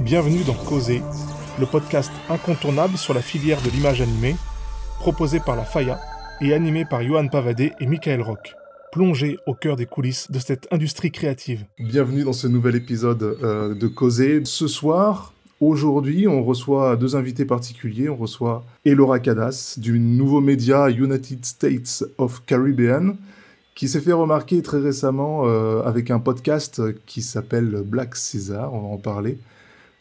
Bienvenue dans Causer, le podcast incontournable sur la filière de l'image animée, proposé par la FAYA et animé par Johan Pavadé et Michael Rock. Plongez au cœur des coulisses de cette industrie créative. Bienvenue dans ce nouvel épisode euh, de Causer. Ce soir, aujourd'hui, on reçoit deux invités particuliers. On reçoit Elora Cadas du nouveau média United States of Caribbean qui s'est fait remarquer très récemment euh, avec un podcast qui s'appelle Black Caesar, on va en parler.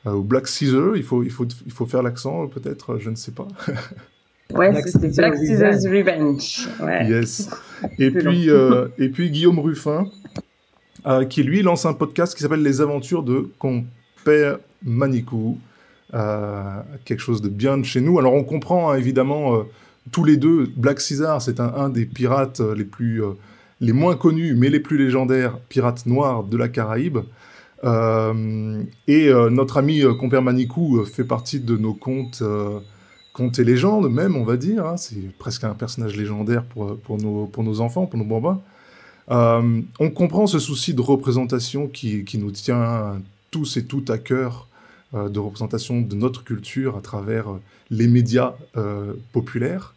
Euh, ou Black Caesar, il faut, il faut, il faut faire l'accent peut-être, je ne sais pas. Ouais, c'est Black Caesar's Revenge. Ouais. Yes. Et puis, euh, et puis Guillaume Ruffin, euh, qui lui lance un podcast qui s'appelle Les Aventures de Compère Manicou. Euh, quelque chose de bien de chez nous. Alors on comprend hein, évidemment tous les deux. Black Caesar, c'est un, un, des pirates les plus, les moins connus, mais les plus légendaires pirates noirs de la Caraïbe. Euh, et euh, notre ami euh, Compère Manicou fait partie de nos contes, contes et légendes, même, on va dire. Hein. C'est presque un personnage légendaire pour, pour, nos, pour nos enfants, pour nos bambins. on comprend ce souci de représentation qui, qui, nous tient tous et toutes à cœur, de représentation de notre culture à travers les médias populaires.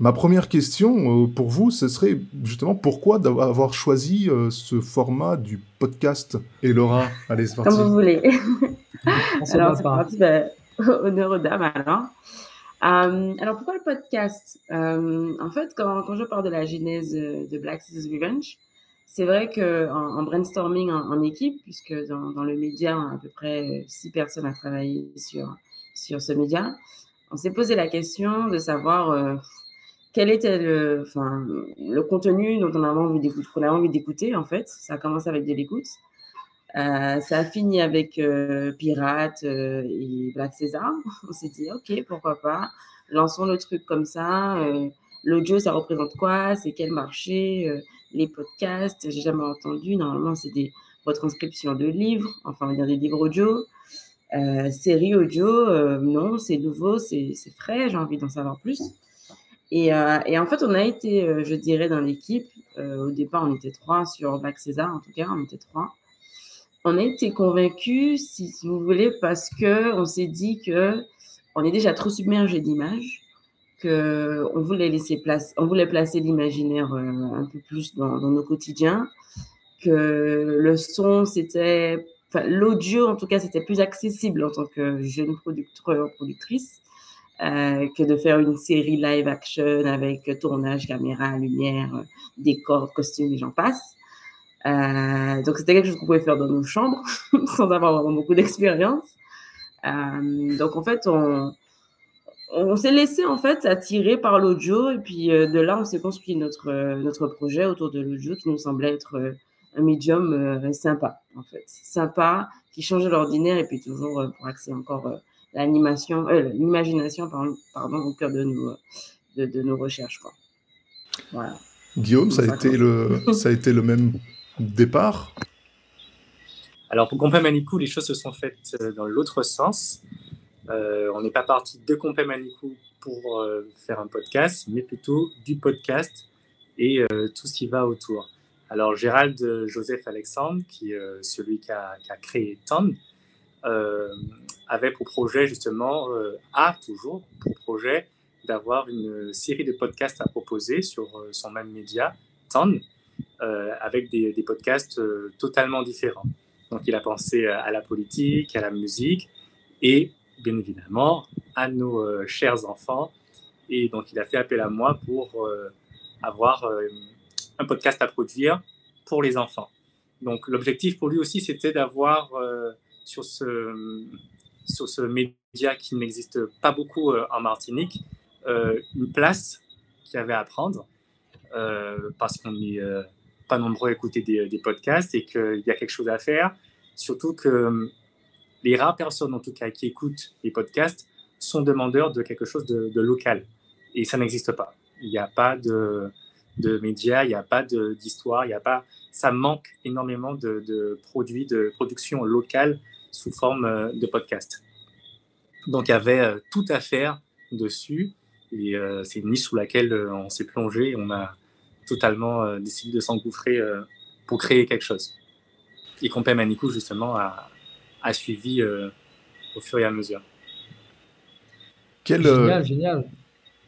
Ma première question euh, pour vous, ce serait justement pourquoi avoir choisi euh, ce format du podcast? Et Laura, allez, c'est parti. Comme vous voulez. alors, c'est parti, ben, honneur aux dames alors. Euh, alors, pourquoi le podcast? En fait, quand, quand, je parle de la genèse de Black Seas Revenge, c'est vrai qu'en en, brainstorming en, équipe, puisque dans, dans, le média, on a à peu près six personnes à travailler sur, sur ce média, on s'est posé la question de savoir quel était le, enfin, le contenu dont on avait envie d'écouter, qu'on avait envie d'écouter en fait. Ça a commencé avec de l'écoute. Euh, ça a fini avec euh, Pirate euh, et Black César. On s'est dit, ok, pourquoi pas, lançons le truc comme ça. Euh, l'audio, ça représente quoi? C'est quel marché? Les podcasts, j'ai jamais entendu. Normalement, c'est des retranscriptions de livres, enfin, on va dire des livres audio. séries audio, non, c'est nouveau, c'est frais, j'ai envie d'en savoir plus. Et, euh, et, en fait, on a été, euh, je dirais, dans l'équipe. Euh, au départ, on était trois sur Bac César, en tout cas, on était trois. On a été convaincus, si, vous voulez, parce que on s'est dit que on est déjà trop submergé d'images, que on voulait place, voulait placer l'imaginaire un peu plus dans, dans, nos quotidiens, que le son, c'était, enfin, l'audio, en tout cas, c'était plus accessible en tant que jeune producteur, productrice euh, que de faire une série live action avec tournage, caméra, lumière, décor, costume et j'en passe. Euh, donc c'était quelque chose qu'on pouvait faire dans nos chambres sans avoir vraiment beaucoup d'expérience. Euh, donc en fait, on, s'est laissé en fait attirer par l'audio et puis euh, de là on s'est construit notre notre projet autour de l'audio qui nous semblait être un médium sympa en fait, sympa qui changeait l'ordinaire et puis toujours pour accéder encore l'animation, euh, l'imagination, pardon, pardon, au cœur de nos, de, de nos recherches. Quoi. Voilà. Guillaume, ça a, été le, ça a été le même départ? Alors, pour Compé Manicou, les choses se sont faites euh, dans l'autre sens. Euh, on n'est pas parti de Compé Manicou pour euh, faire un podcast, mais plutôt du podcast et euh, tout ce qui va autour. Alors, Gérald Joseph Alexandre, qui est celui qui a, qui a créé TON, avait pour projet justement, euh, a toujours pour projet d'avoir une série de podcasts à proposer sur euh, son même média, TON, euh, avec des podcasts totalement différents. Donc il a pensé à la politique, à la musique et bien évidemment à nos chers enfants. Et donc il a fait appel à moi pour avoir un podcast à produire pour les enfants. Donc l'objectif pour lui aussi, c'était d'avoir sur ce, sur ce média qui n'existe pas beaucoup euh, en Martinique, euh, une place qu'il y avait à prendre euh, parce qu'on n'est pas nombreux à écouter des, podcasts et qu'il y a quelque chose à faire. Surtout que les rares personnes, en tout cas, qui écoutent les podcasts sont demandeurs de quelque chose de, local. Et ça n'existe pas. Il n'y a pas de, de médias, il n'y a pas d'histoire, il n'y a pas. Ça manque énormément de, de, produits, de production locale sous forme euh, de podcast. Donc il y avait euh, tout à faire dessus et euh, c'est une niche sous laquelle on s'est plongé on a totalement décidé de s'engouffrer pour créer quelque chose. Et Compé Manicou justement a, a suivi au fur et à mesure. Quelle, génial, génial.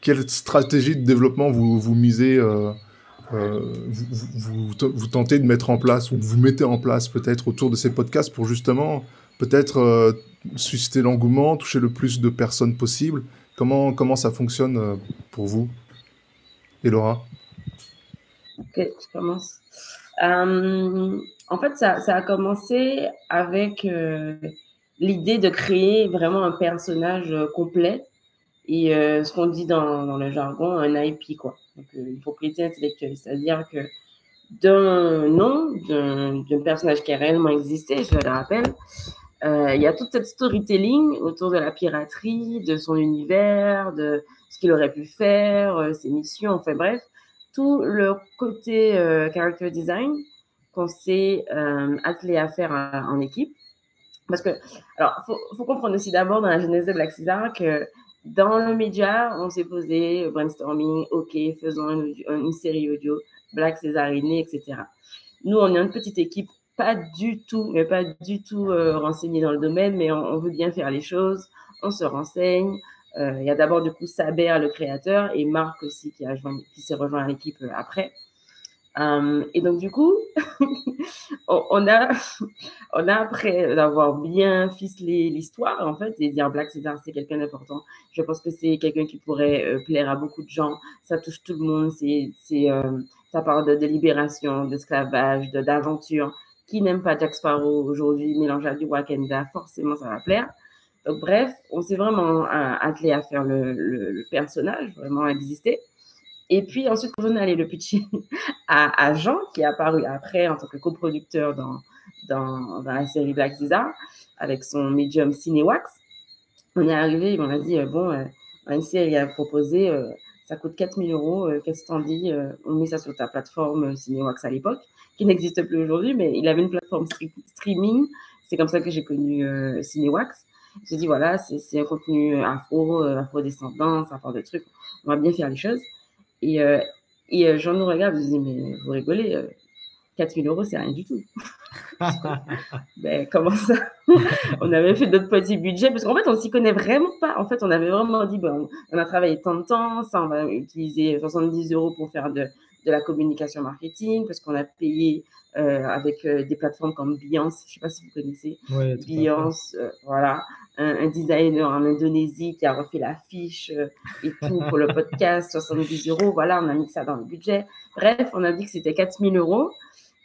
Quelle stratégie de développement vous, vous misez vous, vous, tentez de mettre en place ou vous mettez en place peut-être autour de ces podcasts pour justement peut-être susciter l'engouement, toucher le plus de personnes possible Comment, comment ça fonctionne pour vous et Laura? Ok, je commence. Euh, en fait, ça, a commencé avec euh, l'idée de créer vraiment un personnage euh, complet et ce qu'on dit dans, le jargon, un IP, quoi. Une propriété intellectuelle. C'est-à-dire que d'un nom, d'un personnage qui a réellement existé, je le rappelle, il y a toute cette storytelling autour de la piraterie, de son univers, de ce qu'il aurait pu faire, ses missions, enfin bref, tout le côté euh, character design qu'on s'est euh, attelé à faire en, équipe. Parce que, alors, faut, faut comprendre aussi d'abord dans la genèse de Black Caesar que dans le média, on s'est posé brainstorming, ok, faisons une, série audio, Black Caesar est né, etc. Nous, on est une petite équipe, pas du tout, mais pas du tout euh, renseignée dans le domaine, mais on, on, veut bien faire les choses, on se renseigne, euh, il y a d'abord du coup Saber, le créateur, et Marc aussi qui, qui s'est rejoint à l'équipe euh, après. Euh, et donc du coup, on, a, on a après d'avoir bien ficelé l'histoire en fait et dire Black César c'est quelqu'un d'important. Je pense que c'est quelqu'un qui pourrait plaire à beaucoup de gens. Ça touche tout le monde. C'est, c'est, ça parle de, de libération, d'esclavage, d'aventure. Qui n'aime pas Jack Sparrow aujourd'hui mélangé à du Wakanda, forcément ça va plaire bref, on s'est vraiment euh, attelé à faire le, personnage, vraiment exister. Et puis ensuite, on est allé le pitcher à, Jean, qui est apparu après en tant que coproducteur dans, dans, la série Black Caesar, avec son medium Cinewax. On est arrivé, on a dit, euh, bon, euh, une série à proposer, ça coûte 4000 euros, qu'est-ce que t'en dis On met ça sur ta plateforme Cinewax à l'époque, qui n'existe plus aujourd'hui, mais il avait une plateforme streaming. C'est comme ça que j'ai connu Cinewax. J'ai dit, voilà, c'est un contenu afro, euh, afro-descendant, ça parle de trucs, on va bien faire les choses. Et, euh, et euh, Jean nous regarde, je dis, mais vous rigolez, 4000 euros, c'est rien du tout. ben, comment ça? On avait fait d'autres petits budgets, parce qu'en fait, on s'y connaît vraiment pas. En fait, on avait vraiment dit, bon, on a travaillé tant de temps, ça, on va utiliser 70 euros pour faire de, de la communication marketing, parce qu'on a payé avec des plateformes comme Beyoncé, je ne sais pas si vous connaissez, ouais, Beyoncé, voilà, un, designer en Indonésie qui a refait l'affiche euh, et tout pour le podcast, 70 euros. Voilà, on a mis ça dans le budget. Bref, on a dit que c'était 4000 euros.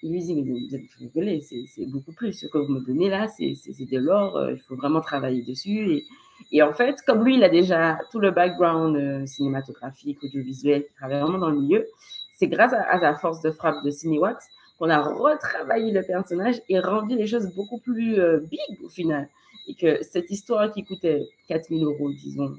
Il lui dit, mais vous c'est beaucoup plus. Ce que vous me donnez là, c'est de l'or. Euh, il faut vraiment travailler dessus. Et, et, en fait, comme lui, il a déjà tout le background euh, cinématographique, audiovisuel, il travaille vraiment dans le milieu. C'est grâce à, la force de frappe de Cinewax qu'on a retravaillé le personnage et rendu les choses beaucoup plus big au final et que cette histoire qui coûtait 4000 euros, disons,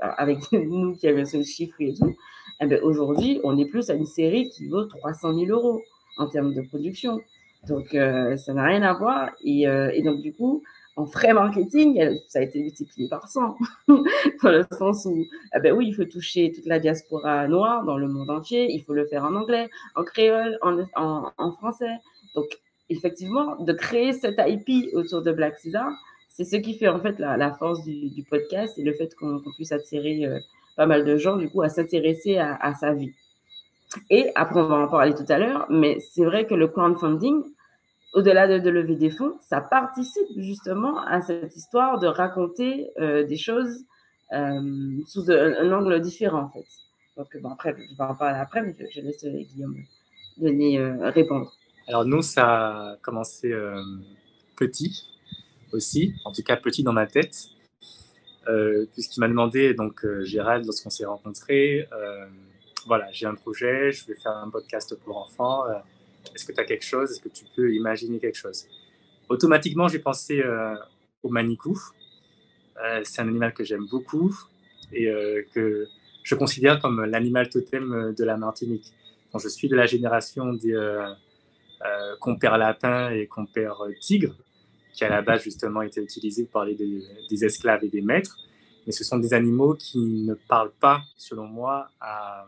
avec nous qui avions ce chiffre et tout, eh ben, aujourd'hui, on est plus à une série qui vaut 300 000 euros en termes de production. Donc, euh, ça n'a rien à voir. Et, euh, et, donc, du coup, en frais marketing, ça a été multiplié par 100. dans le sens où, eh ben oui, il faut toucher toute la diaspora noire dans le monde entier. Il faut le faire en anglais, en créole, en français. Donc, effectivement, de créer cette IP autour de Black Caesar, c'est ce qui fait en fait la, force du, podcast et le fait qu'on puisse attirer euh, pas mal de gens du coup à s'intéresser à, sa vie. Et après, on va en parler tout à l'heure, mais c'est vrai que le crowdfunding, au-delà de, lever des fonds, ça participe justement à cette histoire de raconter euh, des choses euh, sous un, angle différent en fait. Donc bon, après, je vais en parler après, mais je, laisse Guillaume donner, répondre. Alors nous, ça a commencé petit aussi, en tout cas petit dans ma tête, euh, puisqu'il m'a demandé, donc euh, Gérald, lorsqu'on s'est rencontrés, euh, voilà, j'ai un projet, je vais faire un podcast pour enfants, est-ce que tu as quelque chose, est-ce que tu peux imaginer quelque chose? Automatiquement, j'ai pensé au manicou. c'est un animal que j'aime beaucoup et que je considère comme l'animal totem de la Martinique. je suis de la génération des compères lapins et compères tigres qui à la base justement était utilisé pour parler des esclaves et des maîtres. Mais ce sont des animaux qui ne parlent pas, selon moi, à,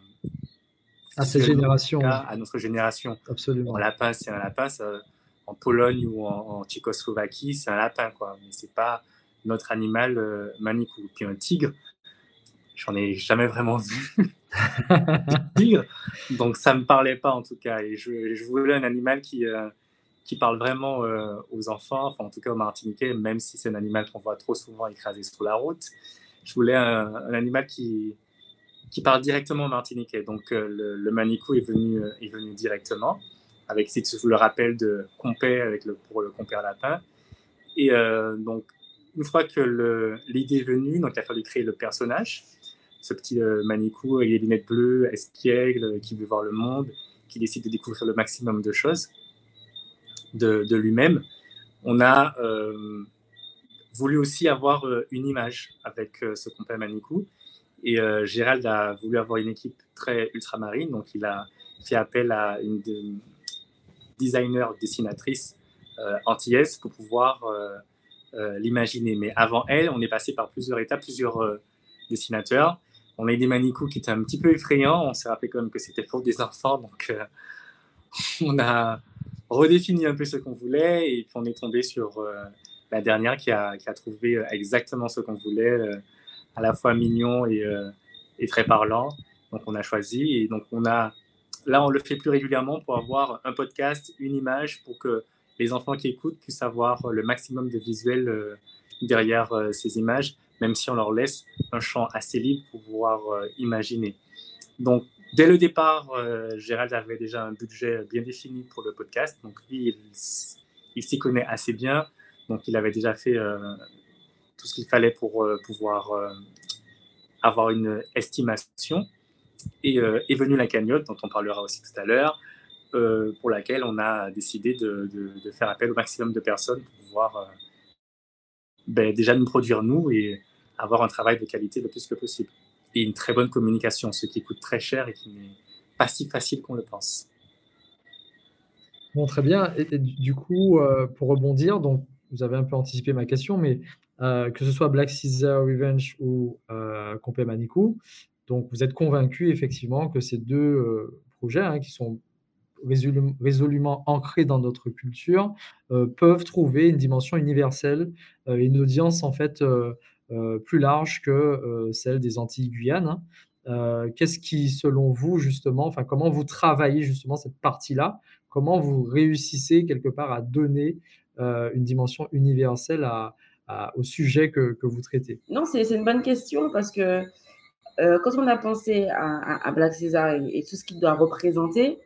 à cette génération. À notre génération. Absolument. Un lapin, c'est un lapin, ça, en Pologne ou en, Tchécoslovaquie, c'est un lapin, quoi. Mais c'est pas notre animal euh, Manikou. Puis un tigre, j'en ai jamais vraiment vu. tigre, donc ça me parlait pas en tout cas. Et je, je voulais un animal qui euh, qui parle vraiment euh, aux enfants, enfin en tout cas aux Martiniquais, même si c'est un animal qu'on voit trop souvent écrasé sur la route. Je voulais un, animal qui qui parle directement aux Martiniquais. Donc le, le Manikou est venu est venu directement avec, si tu le rappel, de Compé avec pour le compère lapin. Et euh, donc, une fois que l'idée est venue, donc il a fallu créer le personnage, ce petit euh, Manicou avec les lunettes bleues, espiègle, qui veut voir le monde, qui décide de découvrir le maximum de choses de, lui-même. On a euh, voulu aussi avoir une image avec ce compère Manicou. Et Gérald a voulu avoir une équipe très ultramarine, donc il a fait appel à une, designer, dessinatrice euh, antillaise pour pouvoir euh, euh, l'imaginer. Mais avant elle, on est passé par plusieurs étapes, plusieurs dessinateurs. On a eu des manicous qui étaient un petit peu effrayants. On s'est rappelé quand même que c'était pour des enfants. Donc, on a redéfini un peu ce qu'on voulait et puis on est tombé sur la dernière qui a, trouvé exactement ce qu'on voulait, à la fois mignon et, et, très parlant. Donc on a choisi et donc on a Là, on le fait plus régulièrement pour avoir un podcast, une image, pour que les enfants qui écoutent puissent avoir le maximum de visuels euh, derrière euh, ces images, même si on leur laisse un champ assez libre pour pouvoir euh, imaginer. Donc, dès le départ, Gérald avait déjà un budget bien défini pour le podcast. Donc, lui, il, s'y connaît assez bien. Donc, il avait déjà fait tout ce qu'il fallait pour pouvoir avoir une estimation. Et euh, est venue la cagnotte, dont on parlera aussi tout à l'heure, euh, pour laquelle on a décidé de, faire appel au maximum de personnes pour pouvoir euh, ben, déjà nous produire nous et avoir un travail de qualité le plus que possible. Et une très bonne communication, ce qui coûte très cher et qui n'est pas si facile qu'on le pense. Bon, très bien. Et, du coup, pour rebondir, donc vous avez un peu anticipé ma question, mais que ce soit Black Caesar Revenge ou euh, Compé Manikou, donc, vous êtes convaincu effectivement que ces deux euh, projets, hein, qui sont résolument ancrés dans notre culture, euh, peuvent trouver une dimension universelle euh, et une audience en fait plus large que celle des Antilles-Guyane. Hein. Qu'est-ce qui, selon vous, justement, enfin, comment vous travaillez justement cette partie-là? Comment vous réussissez quelque part à donner une dimension universelle au sujet que, vous traitez Non, c'est une bonne question parce que euh, quand on a pensé à, Black Caesar et, tout ce qu'il doit représenter,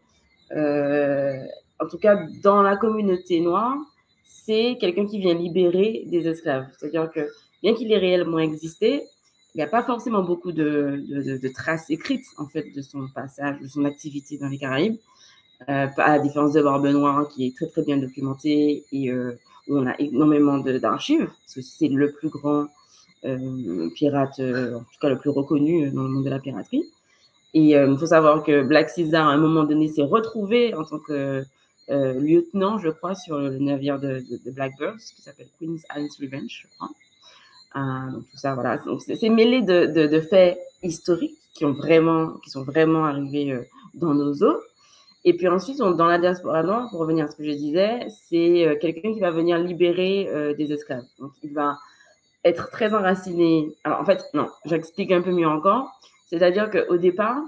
euh, en tout cas dans la communauté noire, c'est quelqu'un qui vient libérer des esclaves. C'est-à-dire que bien qu'il ait réellement existé, il n'y a pas forcément beaucoup de, traces écrites en fait de son passage, de son activité dans les Caraïbes, euh, à la différence de Barbe Noire qui est très très bien documenté et où on a énormément d'archives, parce que c'est le plus grand euh, pirate, euh, en tout cas le plus reconnu dans le monde de la piraterie. Et euh, il faut savoir que Black Caesar, à un moment donné, s'est retrouvé en tant que lieutenant, je crois, sur le navire de, de, Blackbirds, qui s'appelle Queen's Island's Revenge, je crois. donc tout ça, voilà. c'est mêlé de, de, faits historiques qui, ont vraiment, qui sont vraiment arrivés dans nos eaux. Et puis ensuite, dans la diaspora noire, pour revenir à ce que je disais, c'est quelqu'un qui va venir libérer des esclaves. Donc il va être très enraciné. Alors en fait, non, j'explique un peu mieux encore. C'est-à-dire qu'au départ,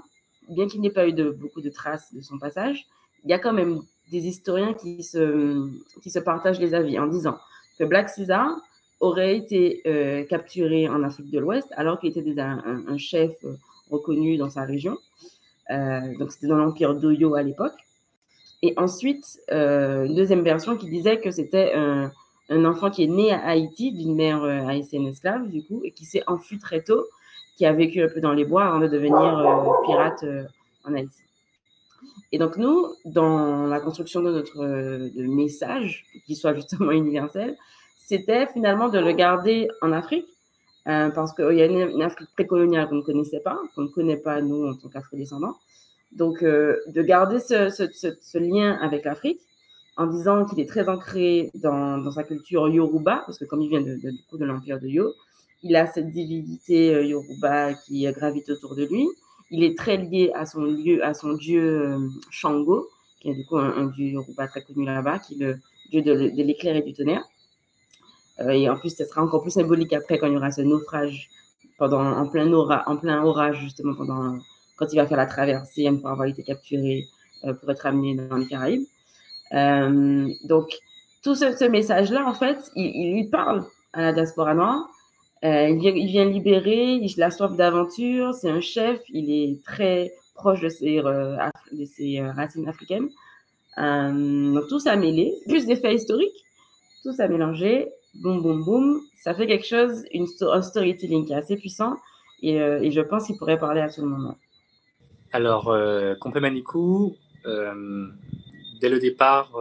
bien qu'il n'ait pas eu beaucoup de traces de son passage, il y a quand même des historiens qui se, partagent les avis en disant que Black Caesar aurait été euh, capturé en Afrique de l'Ouest alors qu'il était déjà un, chef euh, reconnu dans sa région. Euh, donc c'était dans l'empire d'Oyo à l'époque. Et ensuite, une deuxième version qui disait que c'était un, enfant qui est né à Haïti d'une mère euh, haïtienne esclave, du coup, et qui s'est enfui très tôt, qui a vécu un peu dans les bois avant de devenir euh, pirate euh, en Haïti. Et donc, nous, dans la construction de notre message, qui soit justement universel, c'était finalement de le garder en Afrique, parce qu'il y a une, Afrique précoloniale qu'on ne connaissait pas, qu'on ne connaît pas, nous, en tant qu'afro-descendants. Donc, de garder ce, lien avec l'Afrique, en disant qu'il est très ancré dans, sa culture yoruba, parce que comme il vient de, de, l'empire de Yo, il a cette divinité euh, yoruba qui gravite autour de lui. Il est très lié à son, dieu euh, Shango, qui est du coup un, dieu yoruba très connu là-bas, qui le dieu de, l'éclair et du tonnerre. Et en plus, ce sera encore plus symbolique après quand il y aura ce naufrage pendant, en, plein orage, justement, pendant, quand il va faire la traversée pour avoir été capturé pour être amené dans les Caraïbes. donc, tout ce, message-là, en fait, il, lui parle à la diaspora noire. Euh, il, vient, libérer, il a soif d'aventure, c'est un chef, il est très proche de ses, euh, euh, racines africaines. donc tout ça mêlé, plus des faits historiques, tout ça mélangé, boum, boum, boum, ça fait quelque chose, une, un storytelling qui est assez puissant et, et je pense qu'il pourrait parler à tout le monde. Alors, euh, Manikou, dès le départ,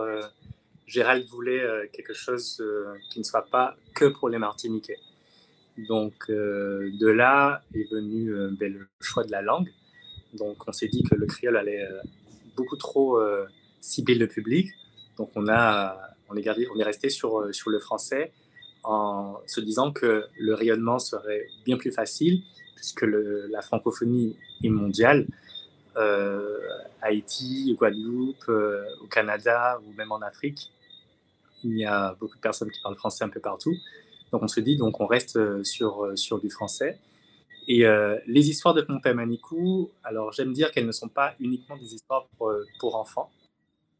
Gérald voulait euh, quelque chose euh, qui ne soit pas que pour les Martiniquais. Donc euh, de là est venu ben, le choix de la langue. Donc on s'est dit que le créole allait beaucoup trop cibler le public. Donc on, a, on, est, on est resté sur, sur le français en se disant que le rayonnement serait bien plus facile puisque la francophonie est mondiale. Haïti, Guadeloupe, au Canada ou même en Afrique il y a beaucoup de personnes qui parlent français un peu partout. Donc on se dit, donc on reste euh, sur, euh, du français. Et euh, les histoires de Pompé Manicou, alors j'aime dire qu'elles ne sont pas uniquement des histoires pour enfants,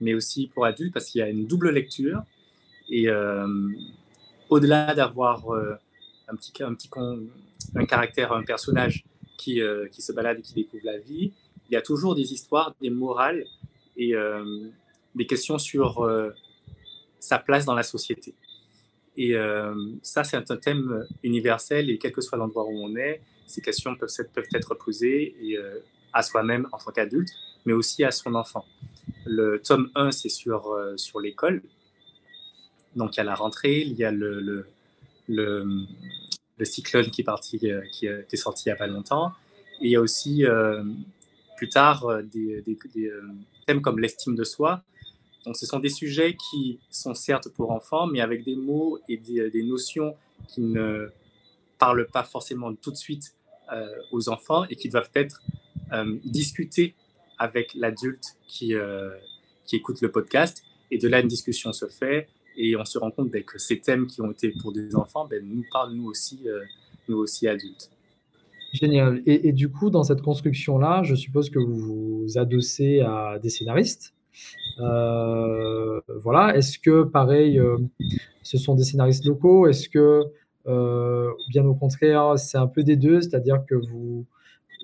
mais aussi pour adultes, parce qu'il y a une double lecture. Et au-delà d'avoir un petit, un petit un caractère, un personnage qui, qui se balade et qui découvre la vie, il y a toujours des histoires, des morales et des questions sur sa place dans la société. Et euh, ça, c'est un thème universel et quel que soit l'endroit où on est, ces questions peuvent être, peuvent être posées euh, à soi-même en tant qu'adulte, mais aussi à son enfant. Le tome 1, c'est sur, euh, sur l'école. Donc, a la rentrée, il y a le, le, le, le cyclone qui est, parti, qui est sorti il n'y a pas longtemps. Et il y a aussi, plus tard, des, des, des thèmes comme l'estime de soi, donc, ce sont des sujets qui sont certes pour enfants, mais avec des mots et des, notions qui ne parlent pas forcément tout de suite euh, aux enfants et qui doivent être euh, discutés avec l'adulte qui, euh, qui écoute le podcast. Et de là, une discussion se fait et on se rend compte ben, que ces thèmes qui ont été pour des enfants ben, nous parlent nous aussi, nous aussi adultes. Génial. Et, du coup, dans cette construction-là, je suppose que vous vous adossez à des scénaristes euh, voilà. Est-ce que, pareil, euh, ce sont des scénaristes locaux? Est-ce que, euh, bien au contraire, c'est un peu des deux, c'est-à-dire que vous,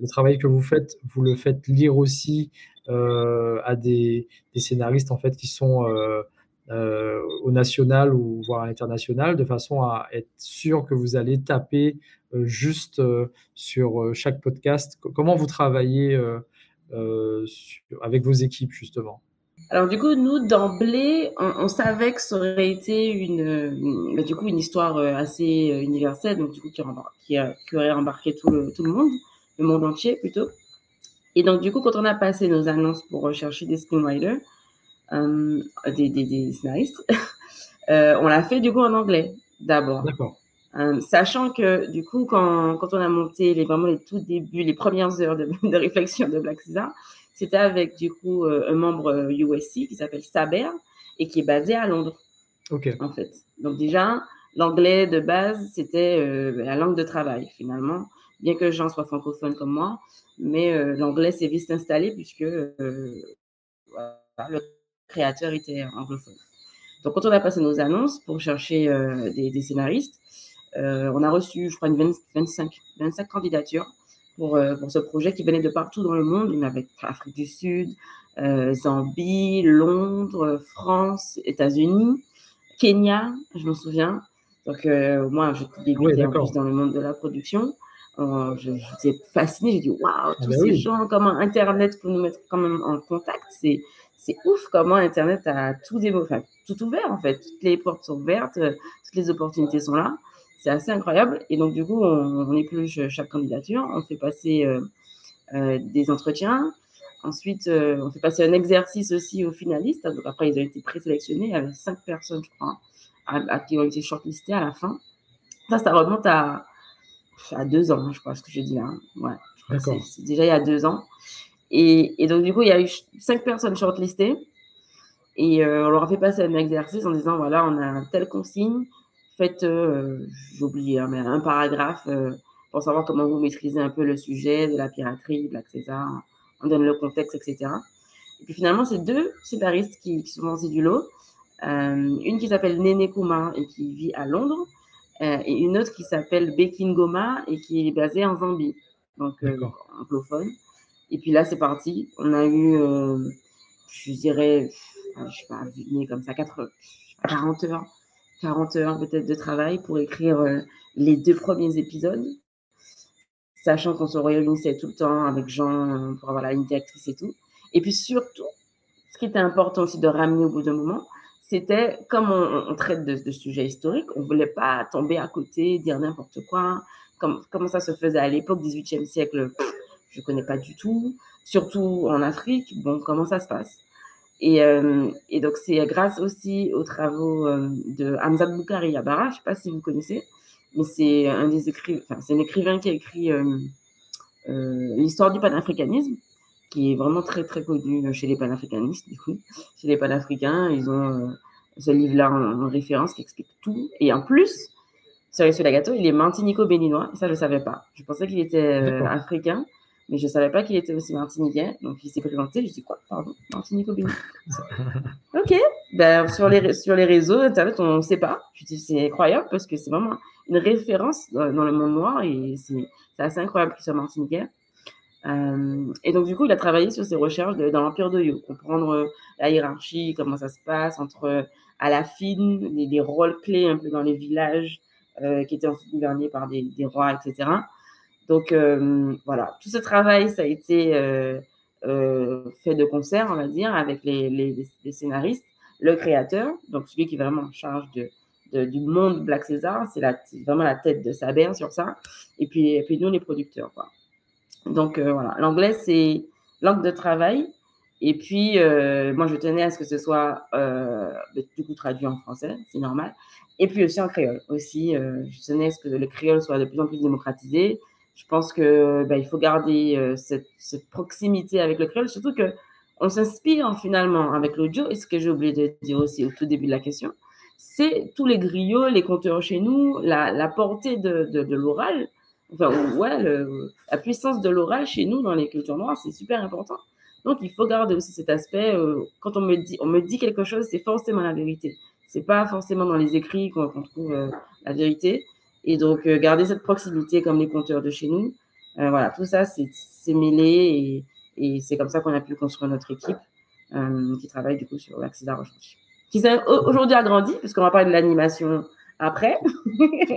le travail que vous faites, vous le faites lire aussi à des, scénaristes en fait qui sont au national ou voire à l'international, de façon à être sûr que vous allez taper juste sur chaque podcast. Comment vous travaillez avec vos équipes justement? Alors du coup, nous d'emblée, on, savait que ça aurait été une, bah, du coup une histoire euh, assez euh, universelle, donc du coup qui, aurait embarqué tout le monde, le monde entier plutôt. Et donc du coup, quand on a passé nos annonces pour rechercher des screenwriters, euh, des, des, des, scénaristes, euh, on l'a fait du coup en anglais d'abord. D'accord. Euh, sachant que du coup, quand, quand on a monté les, vraiment les tout débuts, les premières heures de, de réflexion de Black Caesar, c'était avec du coup euh, un membre USC qui s'appelle Saber et qui est basé à Londres. Ok. En fait. Donc déjà, l'anglais de base, c'était la langue de travail finalement, bien que Jean soit francophone comme moi, mais l'anglais s'est vite installé puisque le créateur était anglophone. Donc quand on a passé nos annonces pour chercher des, scénaristes, on a reçu, je crois, une 25, 25 candidatures pour, euh, pour ce projet qui venait de partout dans le monde. Il y avait Afrique du Sud, euh, Zambie, Londres, France, États-Unis, Kenya, je me souviens. Donc, euh, moi, je débutais en plus dans le monde de la production. J'étais fascinée. J'ai dit, waouh, ah tous bah ces gens, comment Internet peut nous mettre quand même en contact. C'est c'est ouf comment Internet a tout, enfin, tout ouvert, en fait. Toutes les portes sont ouvertes, toutes les opportunités sont là c'est assez incroyable. Et donc, du coup, on, épluche chaque candidature, on fait passer euh, euh, des entretiens. Ensuite, euh, on fait passer un exercice aussi aux finalistes. Donc, après, ils ont été présélectionnés. Il y avait cinq personnes, je crois, à, qui ont été shortlistées à la fin. Ça, ça remonte à, à deux ans, je crois, ce que je dis là. Hein. Ouais, c'est déjà il y a deux ans. Et, et, donc, du coup, il y a eu cinq personnes shortlistées. Et on leur a fait passer un exercice en disant voilà, on a telle consigne, faites, j'ai oublié, hein, mais un paragraphe pour savoir comment vous maîtrisez un peu le sujet de la piraterie, Black César, on donne le contexte, etc. Et puis finalement, c'est deux scénaristes qui, qui sont lancés du lot. une qui s'appelle Nene Kuma et qui vit à Londres, euh, et une autre qui s'appelle Bekin Goma et qui est basée en Zambie, donc euh, anglophone. Et puis là, c'est parti. On a eu, euh, je dirais, je sais pas, comme ça, 4, 40 heures, 40 heures peut-être de travail pour écrire les deux premiers épisodes, sachant qu'on se réunissait tout le temps avec Jean pour avoir la ligne directrice et tout. Et puis surtout, ce qui était important aussi de ramener au bout d'un moment, c'était comme on, traite de, sujets historiques, on ne voulait pas tomber à côté, dire n'importe quoi. Comme, comment ça se faisait à l'époque, 18e siècle, je ne connais pas du tout. Surtout en Afrique, bon, comment ça se passe? Et, euh, et, donc, c'est grâce aussi aux travaux euh, de Hamza Boukari Yabara, je ne sais pas si vous connaissez, mais c'est un des écrivains, c'est un écrivain qui a écrit euh, l'histoire du panafricanisme qui est vraiment très très connu chez les panafricanistes, du coup. Chez les panafricains, ils ont euh, ce livre-là en, référence qui explique tout. Et en plus, sur la gâteau, il est martinico-béninois, ça je ne savais pas. Je pensais qu'il était euh, africain, mais je ne savais pas qu'il était aussi martiniquais. Donc il s'est présenté, je dis quoi? Pardon, martinico-béninois. ok, ben, sur, les, sur les réseaux, Internet, on ne sait pas. Je dis c'est incroyable parce que c'est vraiment une référence dans, dans, le monde noir et c'est assez incroyable qu'il soit martiniquais. Euh, et donc, du coup, il a travaillé sur ses recherches dans l'Empire de comprendre euh, la hiérarchie, comment ça se passe entre, euh, à la fine, les, rôles clés un peu dans les villages qui étaient ensuite gouvernés par des, rois, etc. Donc, voilà, tout ce travail, ça a été fait de concert, on va dire, avec les, scénaristes, le créateur, donc celui qui est vraiment en charge du monde Black César, c'est vraiment la tête de Saber sur ça, et puis, et puis nous, les producteurs, quoi. Donc euh, voilà, l'anglais, c'est langue de travail. Et puis, euh, moi, je tenais à ce que ce soit euh, du coup traduit en français, c'est normal. Et puis aussi en créole. Aussi, je tenais à ce que le créole soit de plus en plus démocratisé. Je pense que bah, il faut garder cette, proximité avec le créole, surtout que on s'inspire finalement avec l'audio. Et ce que j'ai oublié de dire aussi au tout début de la question, c'est tous les griots, les compteurs chez nous, la, portée de l'oral Enfin, ouais, la puissance de l'oral chez nous dans les cultures noires, c'est super important. Donc, il faut garder aussi cet aspect. Euh, quand on me dit, on me dit quelque chose, c'est forcément la vérité. C'est pas forcément dans les écrits qu'on trouve euh, la vérité. Et donc, euh, garder cette proximité comme les conteurs de chez nous. voilà, tout ça, c'est mêlé et, et c'est comme ça qu'on a pu construire notre équipe qui travaille du coup sur l'accident aujourd'hui. Qui s'est aujourd'hui agrandi, puisqu'on va parler de l'animation après.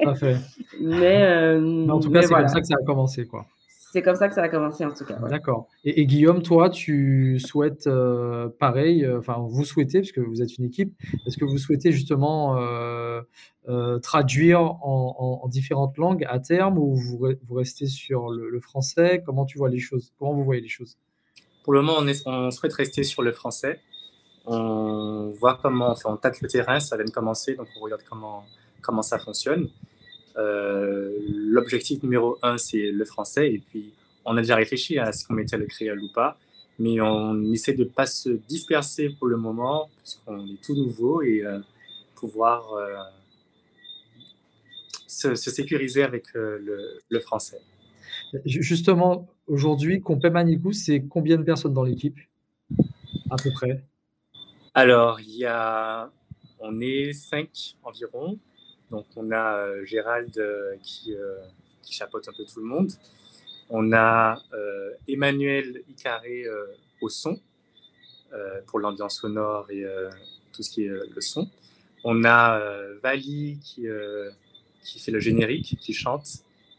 Tout fait. Euh, mais, en tout cas, c'est comme ça que ça a commencé, quoi. C'est comme ça que ça a commencé, en tout cas. D'accord. Et, Guillaume, toi, tu souhaites euh, pareil, euh, enfin, vous souhaitez, puisque vous êtes une équipe, est-ce que vous souhaitez justement traduire en, différentes langues à terme ou vous, vous restez sur le, français? Comment tu vois les choses? Comment vous voyez les choses? Pour le moment, on, est, on souhaite rester sur le français. On voit comment, on tâte le terrain, ça vient de commencer, donc on regarde comment comment ça fonctionne. Euh, l'objectif numéro un, c'est le français. Et puis, on a déjà réfléchi à ce qu'on mettait le créole ou pas. Mais on essaie de ne pas se disperser pour le moment, puisqu'on est tout nouveau et euh, pouvoir euh, se, sécuriser avec le, français. Justement, aujourd'hui, Compé Manicou, c'est combien de personnes dans l'équipe À peu près? Alors, il y a, on est cinq environ. Donc on a euh, Gérald euh, qui, euh, qui, chapeaute un peu tout le monde. On a Emmanuel Icaré au son pour l'ambiance sonore et tout ce qui est le son. On a Vali qui, qui fait le générique, qui chante,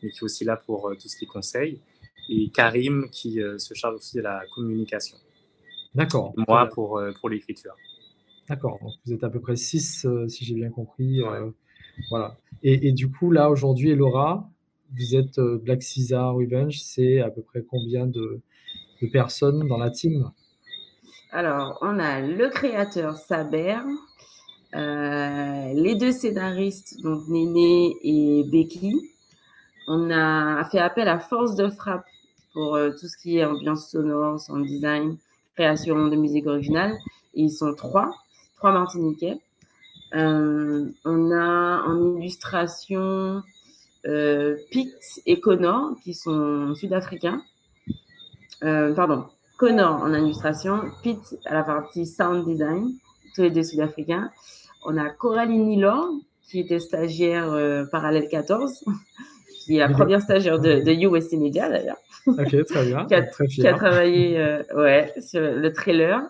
mais qui est aussi là pour tout ce qui est conseil. Et Karim qui se charge aussi de la communication. D'accord. Moi pour, pour l'écriture. D'accord. Vous êtes à peu près six, si j'ai bien compris. Voilà. Et, du coup, là, aujourd'hui, Laura, vous êtes euh, Black Caesar Revenge, c'est à peu près combien de, personnes dans la team? Alors, on a le créateur Saber, euh, les deux scénaristes, donc Néné et Becky. On a fait appel à Force de Frappe pour euh, tout ce qui est ambiance sonore, sound design, création de musique originale. Et ils sont trois. trois Martiniquais. On a en illustration Pix et Connor, qui sont sud-africains. pardon, Connor en illustration, Pete à la partie sound design, tous les deux sud-africains. On a Coraline Nilor, qui était stagiaire parallèle 14, qui est la première stagiaire de, de USC Media d'ailleurs. Ok, très bien. qui, a, qui, a, travaillé euh, ouais, sur le trailer.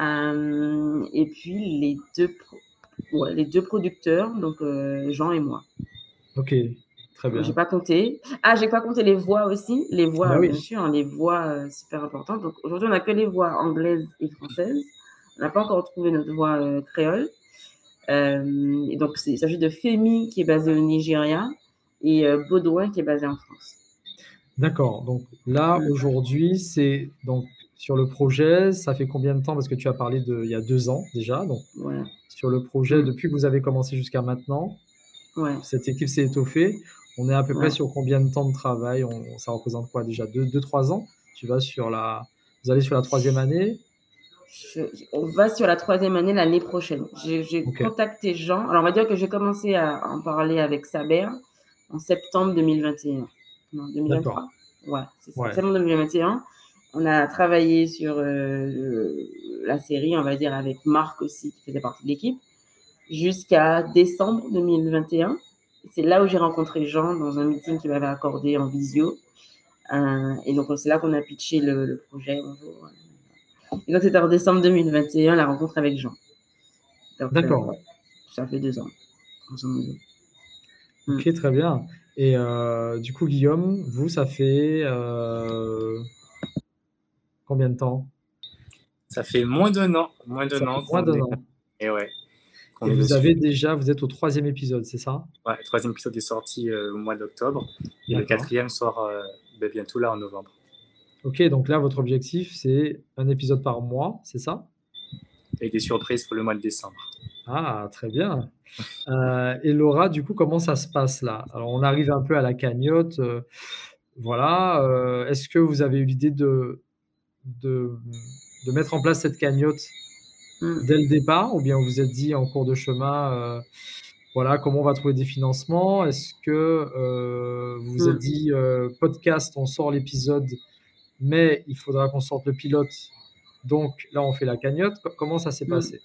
Euh, et puis les deux, ouais, les deux producteurs, donc euh, Jean et moi. Ok, très bien. J'ai pas compté. Ah, j'ai pas compté les voix aussi. Les voix, bah bien sûr, hein, les voix super importantes. Donc aujourd'hui, on n'a que les voix anglaises et françaises. On n'a pas encore trouvé notre voix créole. et donc, il s'agit de Femi qui est basé au Nigeria et Baudouin qui est basé en France. D'accord. Donc là, aujourd'hui, c'est donc sur le projet, ça fait combien de temps? Parce que tu as parlé de il y a deux ans déjà. Donc sur le projet, depuis que vous avez commencé jusqu'à maintenant, cette équipe s'est étoffée. On est à peu près sur combien de temps de travail? Ça représente quoi déjà? Deux, deux, trois ans? Tu vas sur la, vous allez sur la troisième année? On va sur la troisième année l'année prochaine. J'ai contacté Jean. Alors, on va dire que j'ai commencé à en parler avec Saber en septembre 2021. 2023. Ouais, c'est. Septembre 2021. On a travaillé sur euh, la série, on va dire, avec Marc aussi, qui faisait partie de l'équipe, jusqu'à décembre 2021. C'est là où j'ai rencontré Jean dans un meeting qu'il m'avait accordé en visio. Euh, et donc, c'est là qu'on a pitché le, projet. Et donc, c'était en décembre 2021, la rencontre avec Jean. D'accord. Euh, ça fait deux ans, Ok, mm. très bien. Et du coup, Guillaume, vous, ça fait combien de temps? Ça fait moins d'un an. Moins d'un an. Moins d'un an. Et ouais. Et vous avez déjà, vous êtes au troisième épisode, c'est ça? Ouais, le troisième épisode est sorti euh, au mois d'octobre. Et le quatrième sort ben, bientôt là en novembre. Ok, donc là, votre objectif, c'est un épisode par mois, c'est ça? Et des surprises pour le mois de décembre. Ah, très bien. Euh, et Laura, du coup, comment ça se passe là? Alors, on arrive un peu à la cagnotte. Euh, voilà. Euh, est-ce que vous avez eu l'idée de, de, mettre en place cette cagnotte mmh. dès le départ Ou bien vous vous êtes dit en cours de chemin, voilà, comment on va trouver des financements? Est-ce que vous vous êtes mmh. dit, podcast, on sort l'épisode, mais il faudra qu'on sorte le pilote donc là, on fait la cagnotte. Comment ça s'est mmh. passé?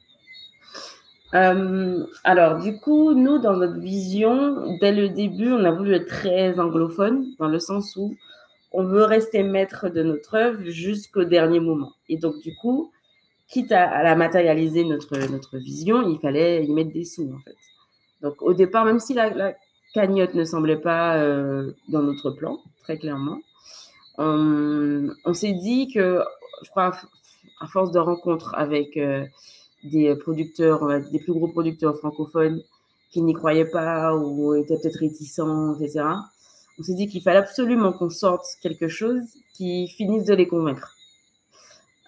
Euh, alors, du coup, nous, dans notre vision, dès le début, on a voulu être très anglophone, dans le sens où on veut rester maître de notre œuvre jusqu'au dernier moment. Et donc, du coup, quitte à, la matérialiser notre, notre vision, il fallait y mettre des sous, en fait. Donc, au départ, même si la, cagnotte ne semblait pas euh, dans notre plan, très clairement, on, s'est dit que, je crois, à force de rencontres avec... Euh, des producteurs, des plus gros producteurs francophones qui n'y croyaient pas ou étaient peut-être réticents, etc. On s'est dit qu'il fallait absolument qu'on sorte quelque chose qui finisse de les convaincre.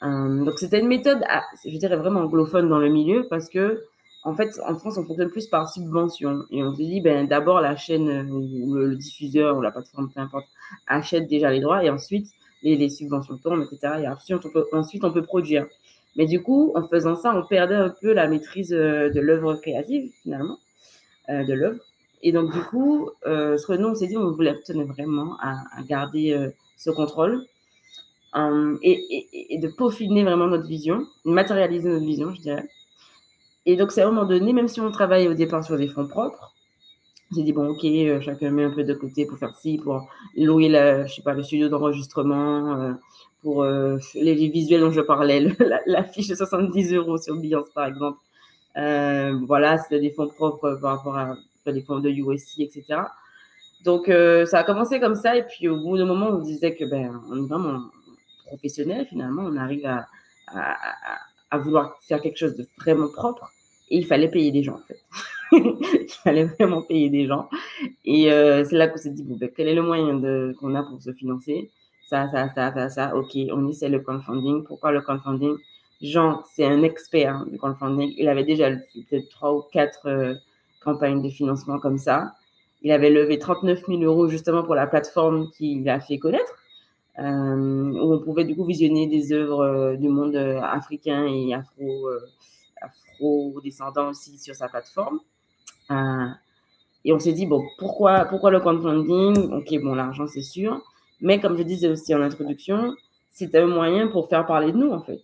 Euh, donc c'était une méthode, je dirais vraiment anglophone dans le milieu parce que en fait en France on fonctionne plus par subvention et on se dit ben d'abord la chaîne ou le, diffuseur ou la plateforme peu importe achète déjà les droits et ensuite les, subventions tombent etc et ensuite on peut, produire. Mais du coup, en faisant ça, on perdait un peu la maîtrise euh, de l'œuvre créative, finalement, euh, de l'œuvre. Et donc, du coup, euh, ce que nous, on s'est dit, on voulait tenir vraiment à, garder ce contrôle et, de peaufiner vraiment notre vision, matérialiser notre vision, je dirais. Et donc, c'est à un moment donné, même si on travaille au départ sur des fonds propres, j'ai dit, bon, ok, chacun met un peu de côté pour faire ci, pour louer je sais pas, le studio d'enregistrement, pour euh, les, visuels dont je parlais, la, fiche de 70 euros sur Beyoncé par exemple. Euh, voilà, c'était des fonds propres par rapport à des fonds de USC, etc. Donc euh, ça a commencé comme ça, et puis au bout d'un moment, on disait que ben, on est vraiment professionnel finalement, on arrive à, à, vouloir faire quelque chose de vraiment propre, et il fallait payer des gens en fait. il fallait vraiment payer des gens. Et c'est là qu'on s'est dit, bon, ben, quel est le moyen qu'on a pour se financer? Ça, ça, ça, ça, ça. OK, on essaie le crowdfunding. Pourquoi le crowdfunding? Jean, c'est un expert du crowdfunding. Il avait déjà peut-être trois ou quatre euh, campagnes de financement comme ça. Il avait levé 39 000 euros justement pour la plateforme qu'il a fait connaître, euh, où on pouvait du coup visionner des œuvres euh, du monde africain et afro, afro-descendants aussi sur sa plateforme. et on s'est dit, bon, pourquoi, pourquoi le crowdfunding? Ok, bon, l'argent, c'est sûr. Mais comme je disais aussi en introduction, c'était un moyen pour faire parler de nous, en fait.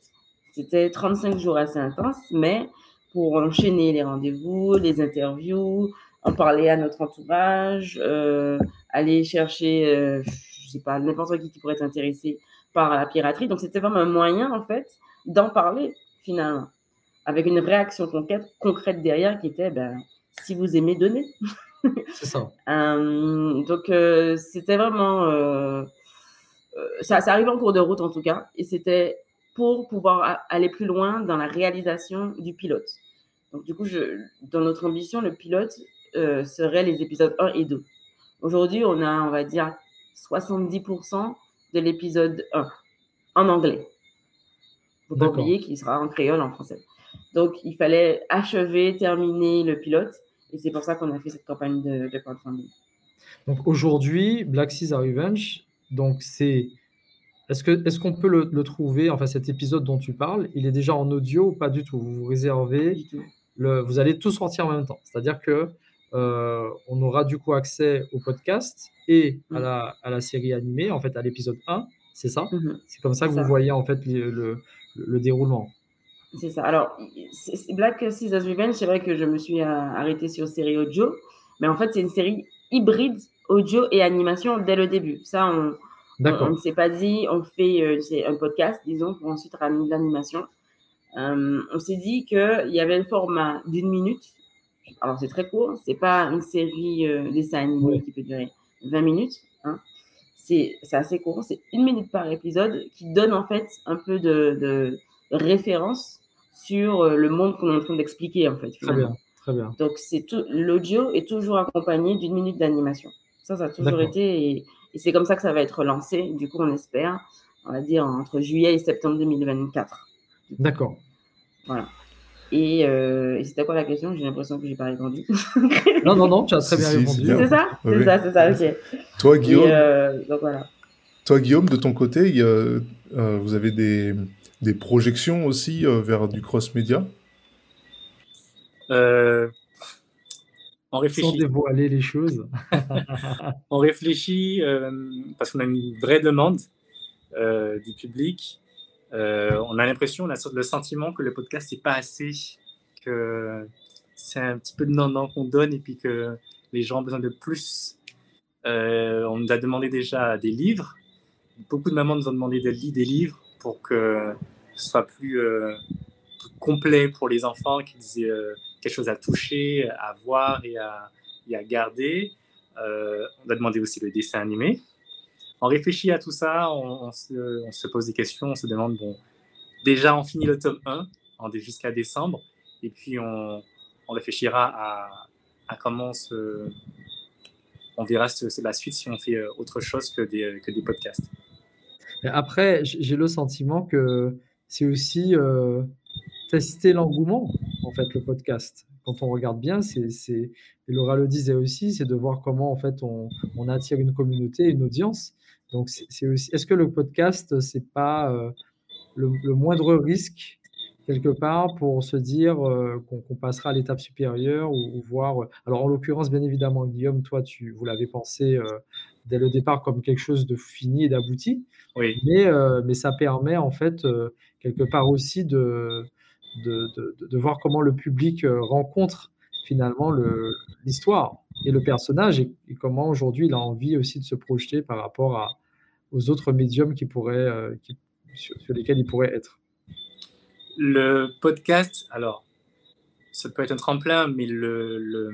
C'était 35 jours assez intenses, mais pour enchaîner les rendez-vous, les interviews, en parler à notre entourage, euh, aller chercher, euh, je sais pas, n'importe qui qui pourrait être intéressé par la piraterie. Donc, c'était vraiment un moyen, en fait, d'en parler, finalement, avec une réaction concrète, concrète derrière qui était, ben, si vous aimez, donnez. C'est ça. Euh, donc, euh, c'était vraiment... Ça, ça arrive en cours de route, en tout cas, et c'était pour pouvoir aller plus loin dans la réalisation du pilote. Donc, du coup, je, dans notre ambition, le pilote euh, serait les épisodes 1 et 2. Aujourd'hui, on a, on va dire, 70% de l'épisode 1 en anglais. Faut pas oublier qu'il sera en créole en français. Donc, il fallait achever, terminer le pilote. Et c'est pour ça qu'on a fait cette campagne de, de crowdfunding. Donc, aujourd'hui, Black Caesar Revenge, donc c'est est-ce qu'on est qu'on peut le, le, trouver, enfin cet épisode dont tu parles, il est déjà en audio ou pas du tout? Vous vous réservez, le, vous allez tout sortir en même temps. C'est-à-dire que euh, on aura du coup accès au podcast et à, mm. la, à la série animée, en fait à l'épisode 1, c'est ça? Mm-hmm. C'est comme ça que vous voyez en fait le, le, déroulement. C'est ça. Alors, Black Caesar's Revenge, c'est vrai que je me suis euh, arrêtée sur série audio, mais en fait c'est une série hybride audio et animation dès le début. Ça, on on ne s'est pas dit, on fait euh, un podcast, disons, pour ensuite ramener de l'animation. Euh, on s'est dit qu'il y avait un format d'une minute. Alors, c'est très court. C'est pas une série euh, dessin animé qui peut durer 20 minutes. Hein. C'est assez court. C'est une minute par épisode qui donne en fait un peu de, de référence sur le monde qu'on est en train d'expliquer en fait. Très bien, très bien. Donc, l'audio est toujours accompagné d'une minute d'animation. Ça, ça a toujours été. Et c'est comme ça que ça va être lancé. Du coup, on espère, on va dire, entre juillet et septembre 2024. D'accord. Voilà. Et, euh, et c'était quoi la question? J'ai l'impression que je n'ai pas répondu. non, non, non, tu as très bien répondu. C'est ça? C'est ça, c'est ça, ok. Toi, Guillaume, euh, donc, voilà. toi, Guillaume, de ton côté, il y a, euh, vous avez des, des projections aussi vers du cross-média on réfléchit. Sans dévoiler les choses. on réfléchit euh, parce qu'on a une vraie demande euh, du public. Euh, on a l'impression, on a le sentiment que le podcast n'est pas assez, que c'est un petit peu de non qu'on donne et puis que les gens ont besoin de plus. on nous a demandé déjà des livres. Beaucoup de mamans nous ont demandé de lire des livres pour que ce soit plus, complet pour les enfants, qu'ils aient quelque chose à toucher, à voir et à, à garder. Euh, on a demandé aussi le dessin animé. On réfléchit à tout ça, on, se, pose des questions, on se demande, bon, déjà on finit le tome 1 jusqu'à décembre, et puis on, réfléchira à, comment on verra la suite si on fait euh, autre chose que des, des podcasts. Après, j'ai le sentiment que c'est aussi euh, tester l'engouement, en fait, le podcast. Quand on regarde bien, c'est, Laura le disait aussi, c'est de voir comment, en fait, on attire une communauté, une audience. Donc, c'est, aussi, est-ce que le podcast, c'est pas euh, le, moindre risque quelque part pour se dire euh, qu'on, passera à l'étape supérieure ou, voir. Alors, en l'occurrence, bien évidemment, Guillaume, toi, tu, vous l'avez pensé euh, dès le départ comme quelque chose de fini et d'abouti. Oui. Mais, mais ça permet, en fait, quelque part aussi de de, voir comment le public euh, rencontre finalement l'histoire et le personnage et, comment aujourd'hui il a envie aussi de se projeter par rapport à, aux autres médiums qui pourraient, euh, sur, lesquels il pourrait être. Le podcast, alors, ça peut être un tremplin, mais le,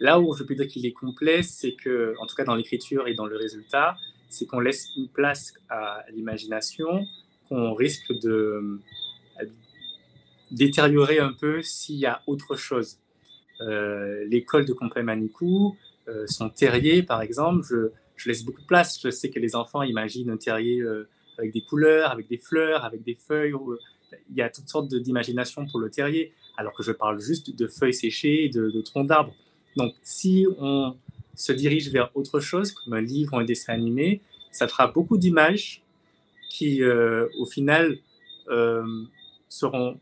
là où je peux dire qu'il est complet, c'est que, en tout cas dans l'écriture et dans le résultat, c'est qu'on laisse une place à l'imagination, qu'on risque de, détériorer un peu s'il y a autre chose. Euh, l'école de Complé-Manicou, euh, son terrier, par exemple, je, je, laisse beaucoup de place. Je sais que les enfants imaginent un terrier euh, avec des couleurs, avec des fleurs, avec des feuilles. il y a toutes sortes d'imagination pour le terrier, alors que je parle juste de feuilles séchées de, troncs d'arbres. Donc, si on se dirige vers autre chose, comme un livre ou un dessin animé, ça fera beaucoup d'images qui, au final, seront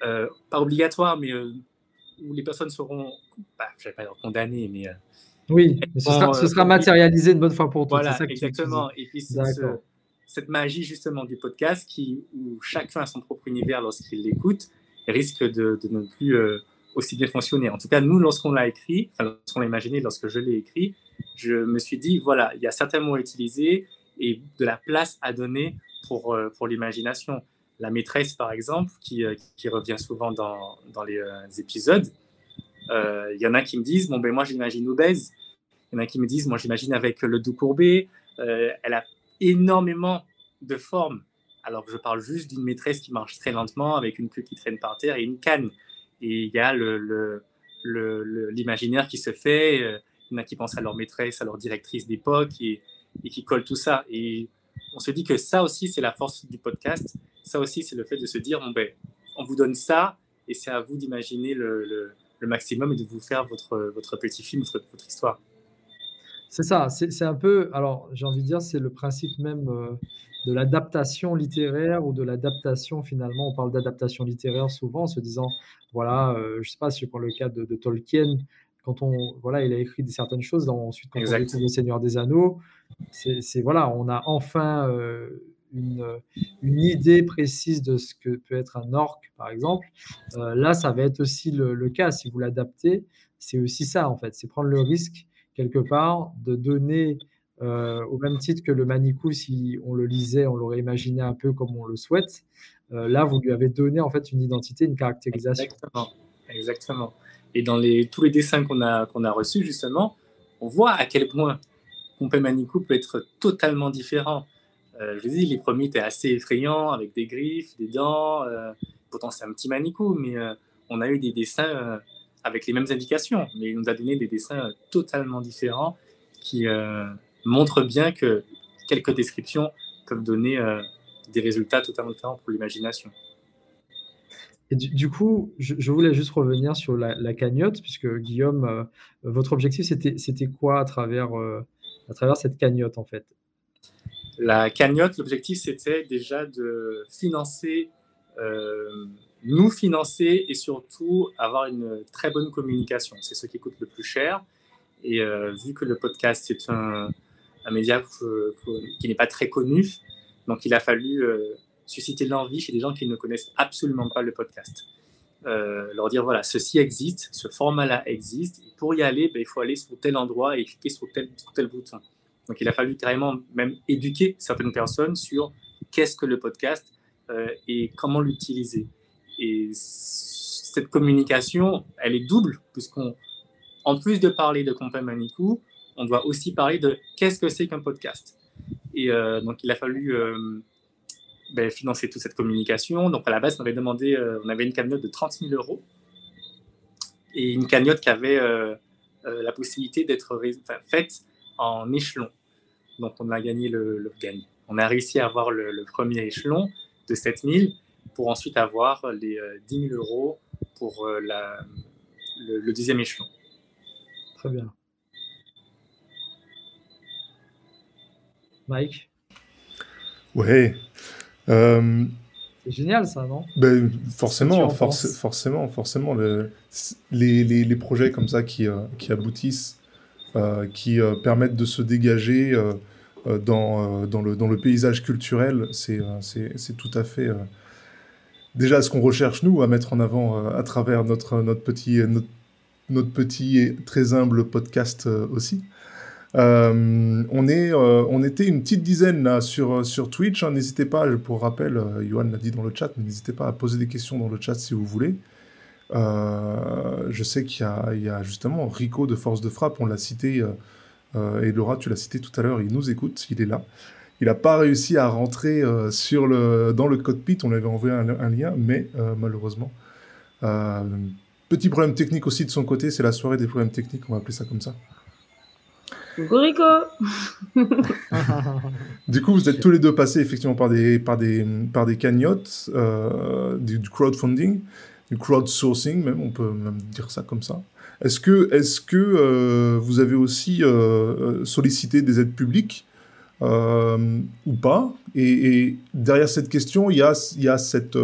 pas obligatoire, mais où les personnes seront, bah, je vais pas dire condamnées, mais oui, ce, sera, matérialisé une bonne fois pour toutes. Voilà, exactement. Et puis cette magie justement du podcast qui, où chacun a son propre univers lorsqu'il l'écoute risque de, ne plus aussi bien fonctionner. En tout cas, nous, lorsqu'on l'a écrit, enfin, lorsqu'on l'a imaginé, lorsque je l'ai écrit, je me suis dit, voilà, il y a certains mots à utiliser et de la place à donner pour, euh, pour l'imagination. La maîtresse, par exemple, qui, euh, qui revient souvent dans, dans les euh, épisodes, il y en a qui me disent, bon, ben moi, j'imagine obèse. Il y en a qui me disent, moi, j'imagine avec le dos courbé. elle a énormément de formes. Alors je parle juste d'une maîtresse qui marche très lentement avec une queue qui traîne par terre et une canne et il y a l'imaginaire le, le, qui se fait. Euh, il y en a qui pensent à leur maîtresse, à leur directrice d'époque et, et, qui collent tout ça. Et on se dit que ça aussi, c'est la force du podcast. Ça aussi, c'est le fait de se dire, bon, ben, on vous donne ça et c'est à vous d'imaginer le, le, maximum et de vous faire votre, votre petit film, votre, votre histoire. C'est ça, c'est un peu, alors j'ai envie de dire, c'est le principe même euh, de l'adaptation littéraire ou de l'adaptation finalement. On parle d'adaptation littéraire souvent en se disant, voilà, euh, je sais pas si je prends le cas de, Tolkien, quand on, voilà, il a écrit certaines choses, dans, ensuite quand on découvre le Seigneur des Anneaux, c'est voilà, on a enfin euh, une, une, idée précise de ce que peut être un orc, par exemple. Euh, là, ça va être aussi le, cas si vous l'adaptez. C'est aussi ça en fait, c'est prendre le risque quelque part de donner euh, au même titre que le Manicou, si on le lisait, on l'aurait imaginé un peu comme on le souhaite. Euh, là, vous lui avez donné en fait une identité, une caractérisation. Exactement. Exactement. Et dans les, tous les dessins qu'on a, qu'on a reçus, justement, on voit à quel point Pompé Manicou peut être totalement différent. Euh, je vous dis, les premiers étaient assez effrayants, avec des griffes, des dents. pourtant, c'est un petit Manicou, mais on a eu des dessins avec les mêmes indications, mais il nous a donné des dessins totalement différents qui, montre bien que quelques descriptions peuvent donner euh, des résultats totalement différents pour l'imagination. Et du, coup, je, voulais juste revenir sur la, cagnotte, puisque Guillaume, euh, votre objectif, c'était quoi à travers, euh, à travers cette cagnotte, en fait? La cagnotte, l'objectif, c'était déjà de financer, nous financer et surtout avoir une très bonne communication. C'est ce qui coûte le plus cher. Et vu que le podcast, c'est un, média qui n'est pas très connu. Donc, il a fallu euh, susciter l'envie chez des gens qui ne connaissent absolument pas le podcast. Euh, leur dire voilà, ceci existe, ce format-là existe. Pour y aller, ben, il faut aller sur tel endroit et cliquer sur tel bouton. Donc, il a fallu carrément même éduquer certaines personnes sur qu'est-ce que le podcast euh, et comment l'utiliser. Et cette communication, elle est double, puisqu'on, en plus de parler de Compagnie Manicou, on doit aussi parler de qu'est-ce que c'est qu'un podcast. Et euh, donc, il a fallu euh, ben, financer toute cette communication. Donc, à la base, on avait demandé, on avait une cagnotte de 30 000 euros et une cagnotte qui avait la possibilité d'être faite en échelon. Donc, on a gagné le, le On a réussi à avoir le, premier échelon de 7 000 pour ensuite avoir les 10 000 euros pour la, le deuxième échelon. Très bien. Mike? Ouais. Euh, c'est génial ça, non? ben, Forcément, forcément, forcément. Le, les, les, les, projets comme ça qui, euh, qui aboutissent, euh, qui permettent de se dégager dans, dans, le, dans le paysage culturel, c'est tout à fait déjà ce qu'on recherche nous à mettre en avant à travers notre, notre, petit, notre, petit et très humble podcast aussi. Euh, on, est, euh, on était une petite dizaine là, sur, sur Twitch. Hein. N'hésitez pas, pour rappel, euh, Johan l'a dit dans le chat, n'hésitez pas à poser des questions dans le chat si vous voulez. Je sais qu'il y, y, a justement Rico de Force de Frappe, on l'a cité, et Laura, tu l'as cité tout à l'heure, il nous écoute, il est là. Il n'a pas réussi à rentrer sur le, dans le cockpit, on avait envoyé un, un lien, mais malheureusement. petit problème technique aussi de son côté, c'est la soirée des problèmes techniques, on va appeler ça comme ça. Rico Du coup, vous êtes tous les deux passés effectivement par des, par des, par des cagnottes, euh, du, crowdfunding, crowdsourcing, même, on peut même dire ça comme ça. Est-ce que, est que euh, vous avez aussi euh, sollicité des aides publiques ou pas? Et, derrière cette question, il y a, y a cette,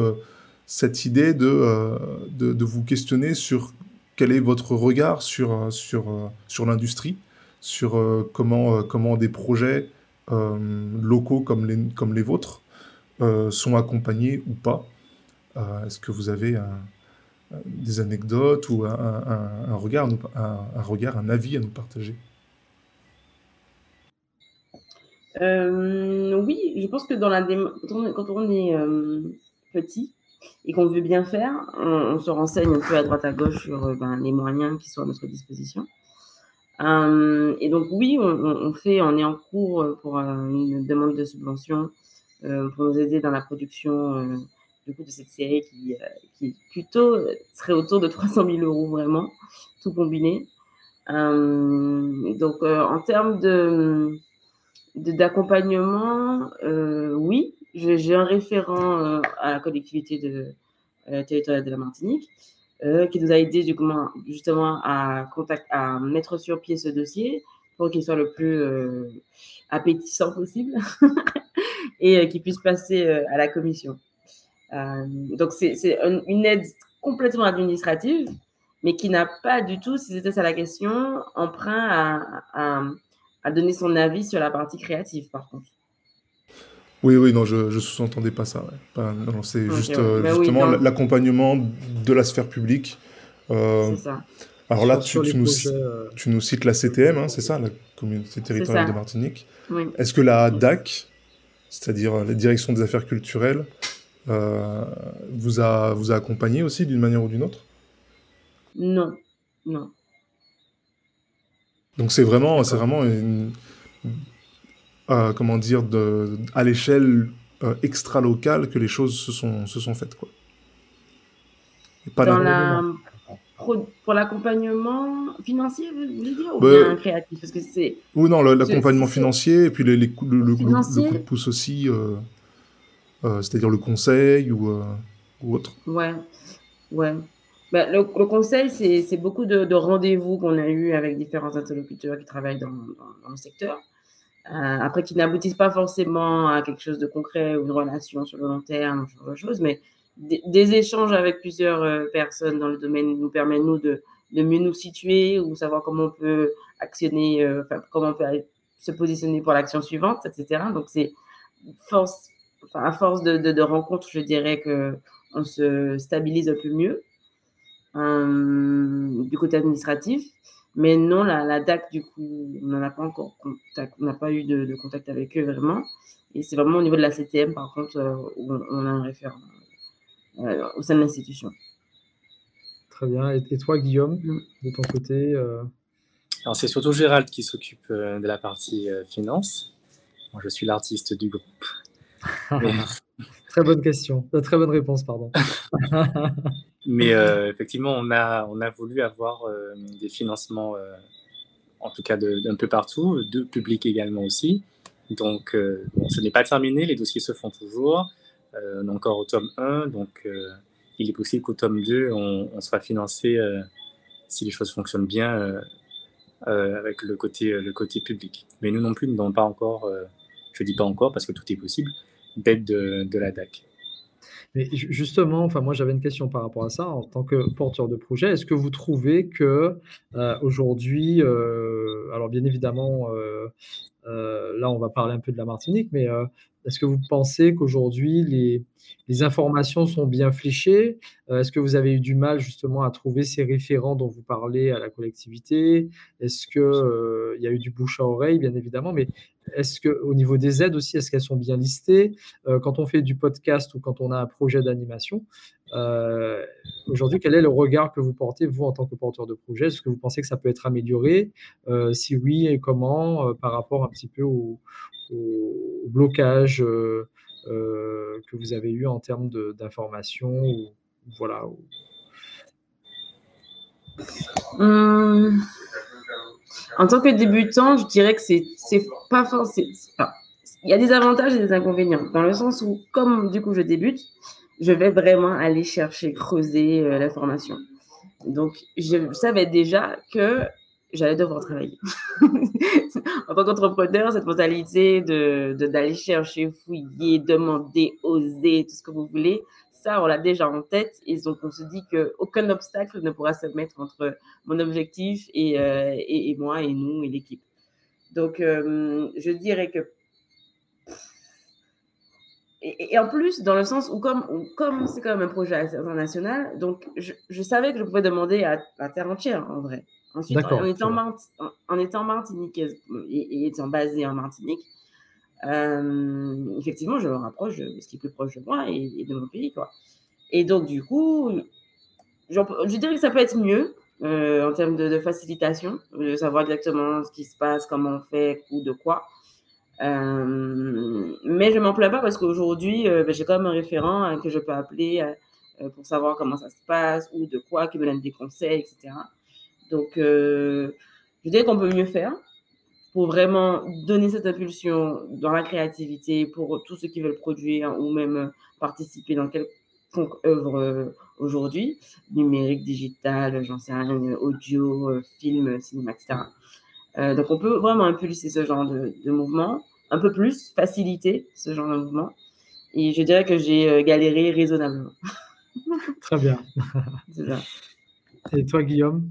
cette idée de, de, vous questionner sur quel est votre regard sur, sur, sur l'industrie, sur comment, comment des projets locaux comme les, comme les vôtres sont accompagnés ou pas? Est-ce que vous avez des anecdotes ou un, regard, un, regard, un avis à nous partager euh, oui, je pense que quand on est euh, petit et qu'on veut bien faire, on, se renseigne un peu à droite à gauche sur euh, ben, les moyens qui sont à notre disposition. et donc oui, on, fait, on est en cours pour une demande de subvention pour nous aider dans la production du coup de cette série qui, qui plutôt serait autour de 300 000 euros vraiment, tout combiné. donc en termes de d'accompagnement, euh, oui, j'ai un référent euh, à la collectivité de, euh, territoriale de la Martinique qui nous a aidé justement à, contact, à mettre sur pied ce dossier pour qu'il soit le plus appétissant possible et qu'il puisse passer à la commission. Donc, c'est une aide complètement administrative, mais qui n'a pas du tout, si c'était ça la question, emprunt à, à, à donner son avis sur la partie créative, par contre. Oui, oui, non, je ne sous-entendais pas ça. non, c'est juste euh, bah justement l'accompagnement de la sphère publique. Euh, c'est ça. Alors là, tu, nous, euh, tu, nous, cites la CTM, hein, c'est ça, la communauté territoriale de Martinique. Oui. Est-ce que la DAC, c'est-à-dire la direction des affaires culturelles, vous, a, vous a accompagné aussi d'une manière ou d'une autre? Non, non. Donc c'est vraiment, c'est vraiment une, euh, comment dire, de, à l'échelle euh, extra-locale que les choses se sont, se sont faites. Quoi. pas Dans la... pour l'accompagnement financier, vous voulez dire, ou bah, bien créatif? Parce que c'est... Oui, non, l'accompagnement financier, et puis les, les le, le, coup de pouce aussi, euh, c'est-à-dire le conseil ou, ou autre. Ouais, ouais. Bah, le, conseil, c'est beaucoup de, rendez-vous qu'on a eu avec différents interlocuteurs qui travaillent dans, le secteur. Euh, après, qui n'aboutissent pas forcément à quelque chose de concret ou une relation sur le long terme, ce genre de choses, mais des, échanges avec plusieurs euh, personnes dans le domaine nous permettent, nous, de, de mieux nous situer ou savoir comment on peut actionner, euh, comment on peut se positionner pour l'action suivante, etc. Donc, c'est force, à force de, de, de rencontres, je dirais qu'on se stabilise un peu mieux. Euh, du côté administratif. Mais non, la, la DAC, du coup, on n'en a pas encore contact, on n'a pas eu de, contact avec eux vraiment. Et c'est vraiment au niveau de la CTM, par contre, euh, où on, a un référent euh, au sein de l'institution. Très bien. Et, toi, Guillaume, mm. de ton côté Alors, c'est surtout Gérald qui s'occupe de la partie finance. Moi, je suis l'artiste du groupe. très bonne question. Très bonne réponse, pardon. Mais euh, effectivement, on a, on a voulu avoir euh, des financements, euh, en tout cas d'un peu partout, de public également aussi. Donc, ce n'est pas terminé, les dossiers se font toujours. on est encore au tome 1, donc il est possible qu'au tome 2, on, soit financé, si les choses fonctionnent bien, avec le côté, le côté public. Mais nous non plus, nous n'avons pas encore, je ne dis pas encore parce que tout est possible, de la DAC. Mais justement, enfin, moi j'avais une question par rapport à ça. En tant que porteur de projet, est-ce que vous trouvez que euh, aujourd'hui, euh, alors bien évidemment, euh, là on va parler un peu de la Martinique, mais est-ce que vous pensez qu'aujourd'hui, les, les, informations sont bien fléchées? Euh, Est-ce que vous avez eu du mal justement à trouver ces référents dont vous parlez à la collectivité? Est-ce qu'il euh, y a eu du bouche à oreille, bien évidemment Mais est-ce qu'au niveau des aides aussi, est-ce qu'elles sont bien listées? Euh, Quand on fait du podcast ou quand on a un projet d'animation, aujourd'hui, quel est le regard que vous portez, vous, en tant que porteur de projet? Est-ce que vous pensez que ça peut être amélioré? Si oui, et comment par rapport un petit peu au, blocage euh, euh, que vous avez eu en termes d'information voilà. Hum. En tant que débutant, je dirais que c'est pas forcément. il y a des avantages et des inconvénients, dans le sens où, comme du coup je débute, je vais vraiment aller chercher, creuser euh, l'information. Donc, je savais déjà que j'allais devoir travailler. en tant qu'entrepreneur, cette mentalité de d'aller chercher, fouiller, demander, oser, tout ce que vous voulez, ça, on l'a déjà en tête. Et donc, on se dit qu'aucun obstacle ne pourra se mettre entre mon objectif et, et, moi, et nous, et l'équipe. Donc, je dirais que et, en plus, dans le sens où, comme comme c'est quand même un projet international, donc je, je, savais que je pouvais demander à la terre entière, en vrai. Ensuite, en étant, en, étant martinique et, étant basé en Martinique, euh, effectivement, je me rapproche de ce qui est plus proche de moi et, de mon pays. Quoi. Et donc, du coup, je dirais que ça peut être mieux euh, en termes de, de, facilitation, de savoir exactement ce qui se passe, comment on fait, ou de quoi. Euh, mais je m'en plains pas parce qu'aujourd'hui, euh, ben, j'ai quand même un référent hein, que je peux appeler euh, pour savoir comment ça se passe ou de quoi, qui me donne des conseils, etc. Donc, je dirais qu'on peut mieux faire pour vraiment donner cette impulsion dans la créativité pour tous ceux qui veulent produire ou même participer dans quelconque œuvre aujourd'hui, numérique, digital, j'en sais rien, audio, film, cinéma, etc. donc, on peut vraiment impulser ce genre de, de mouvement un peu plus, faciliter ce genre de mouvement. Et je dirais que j'ai euh, galéré raisonnablement. Très bien. Et toi, Guillaume?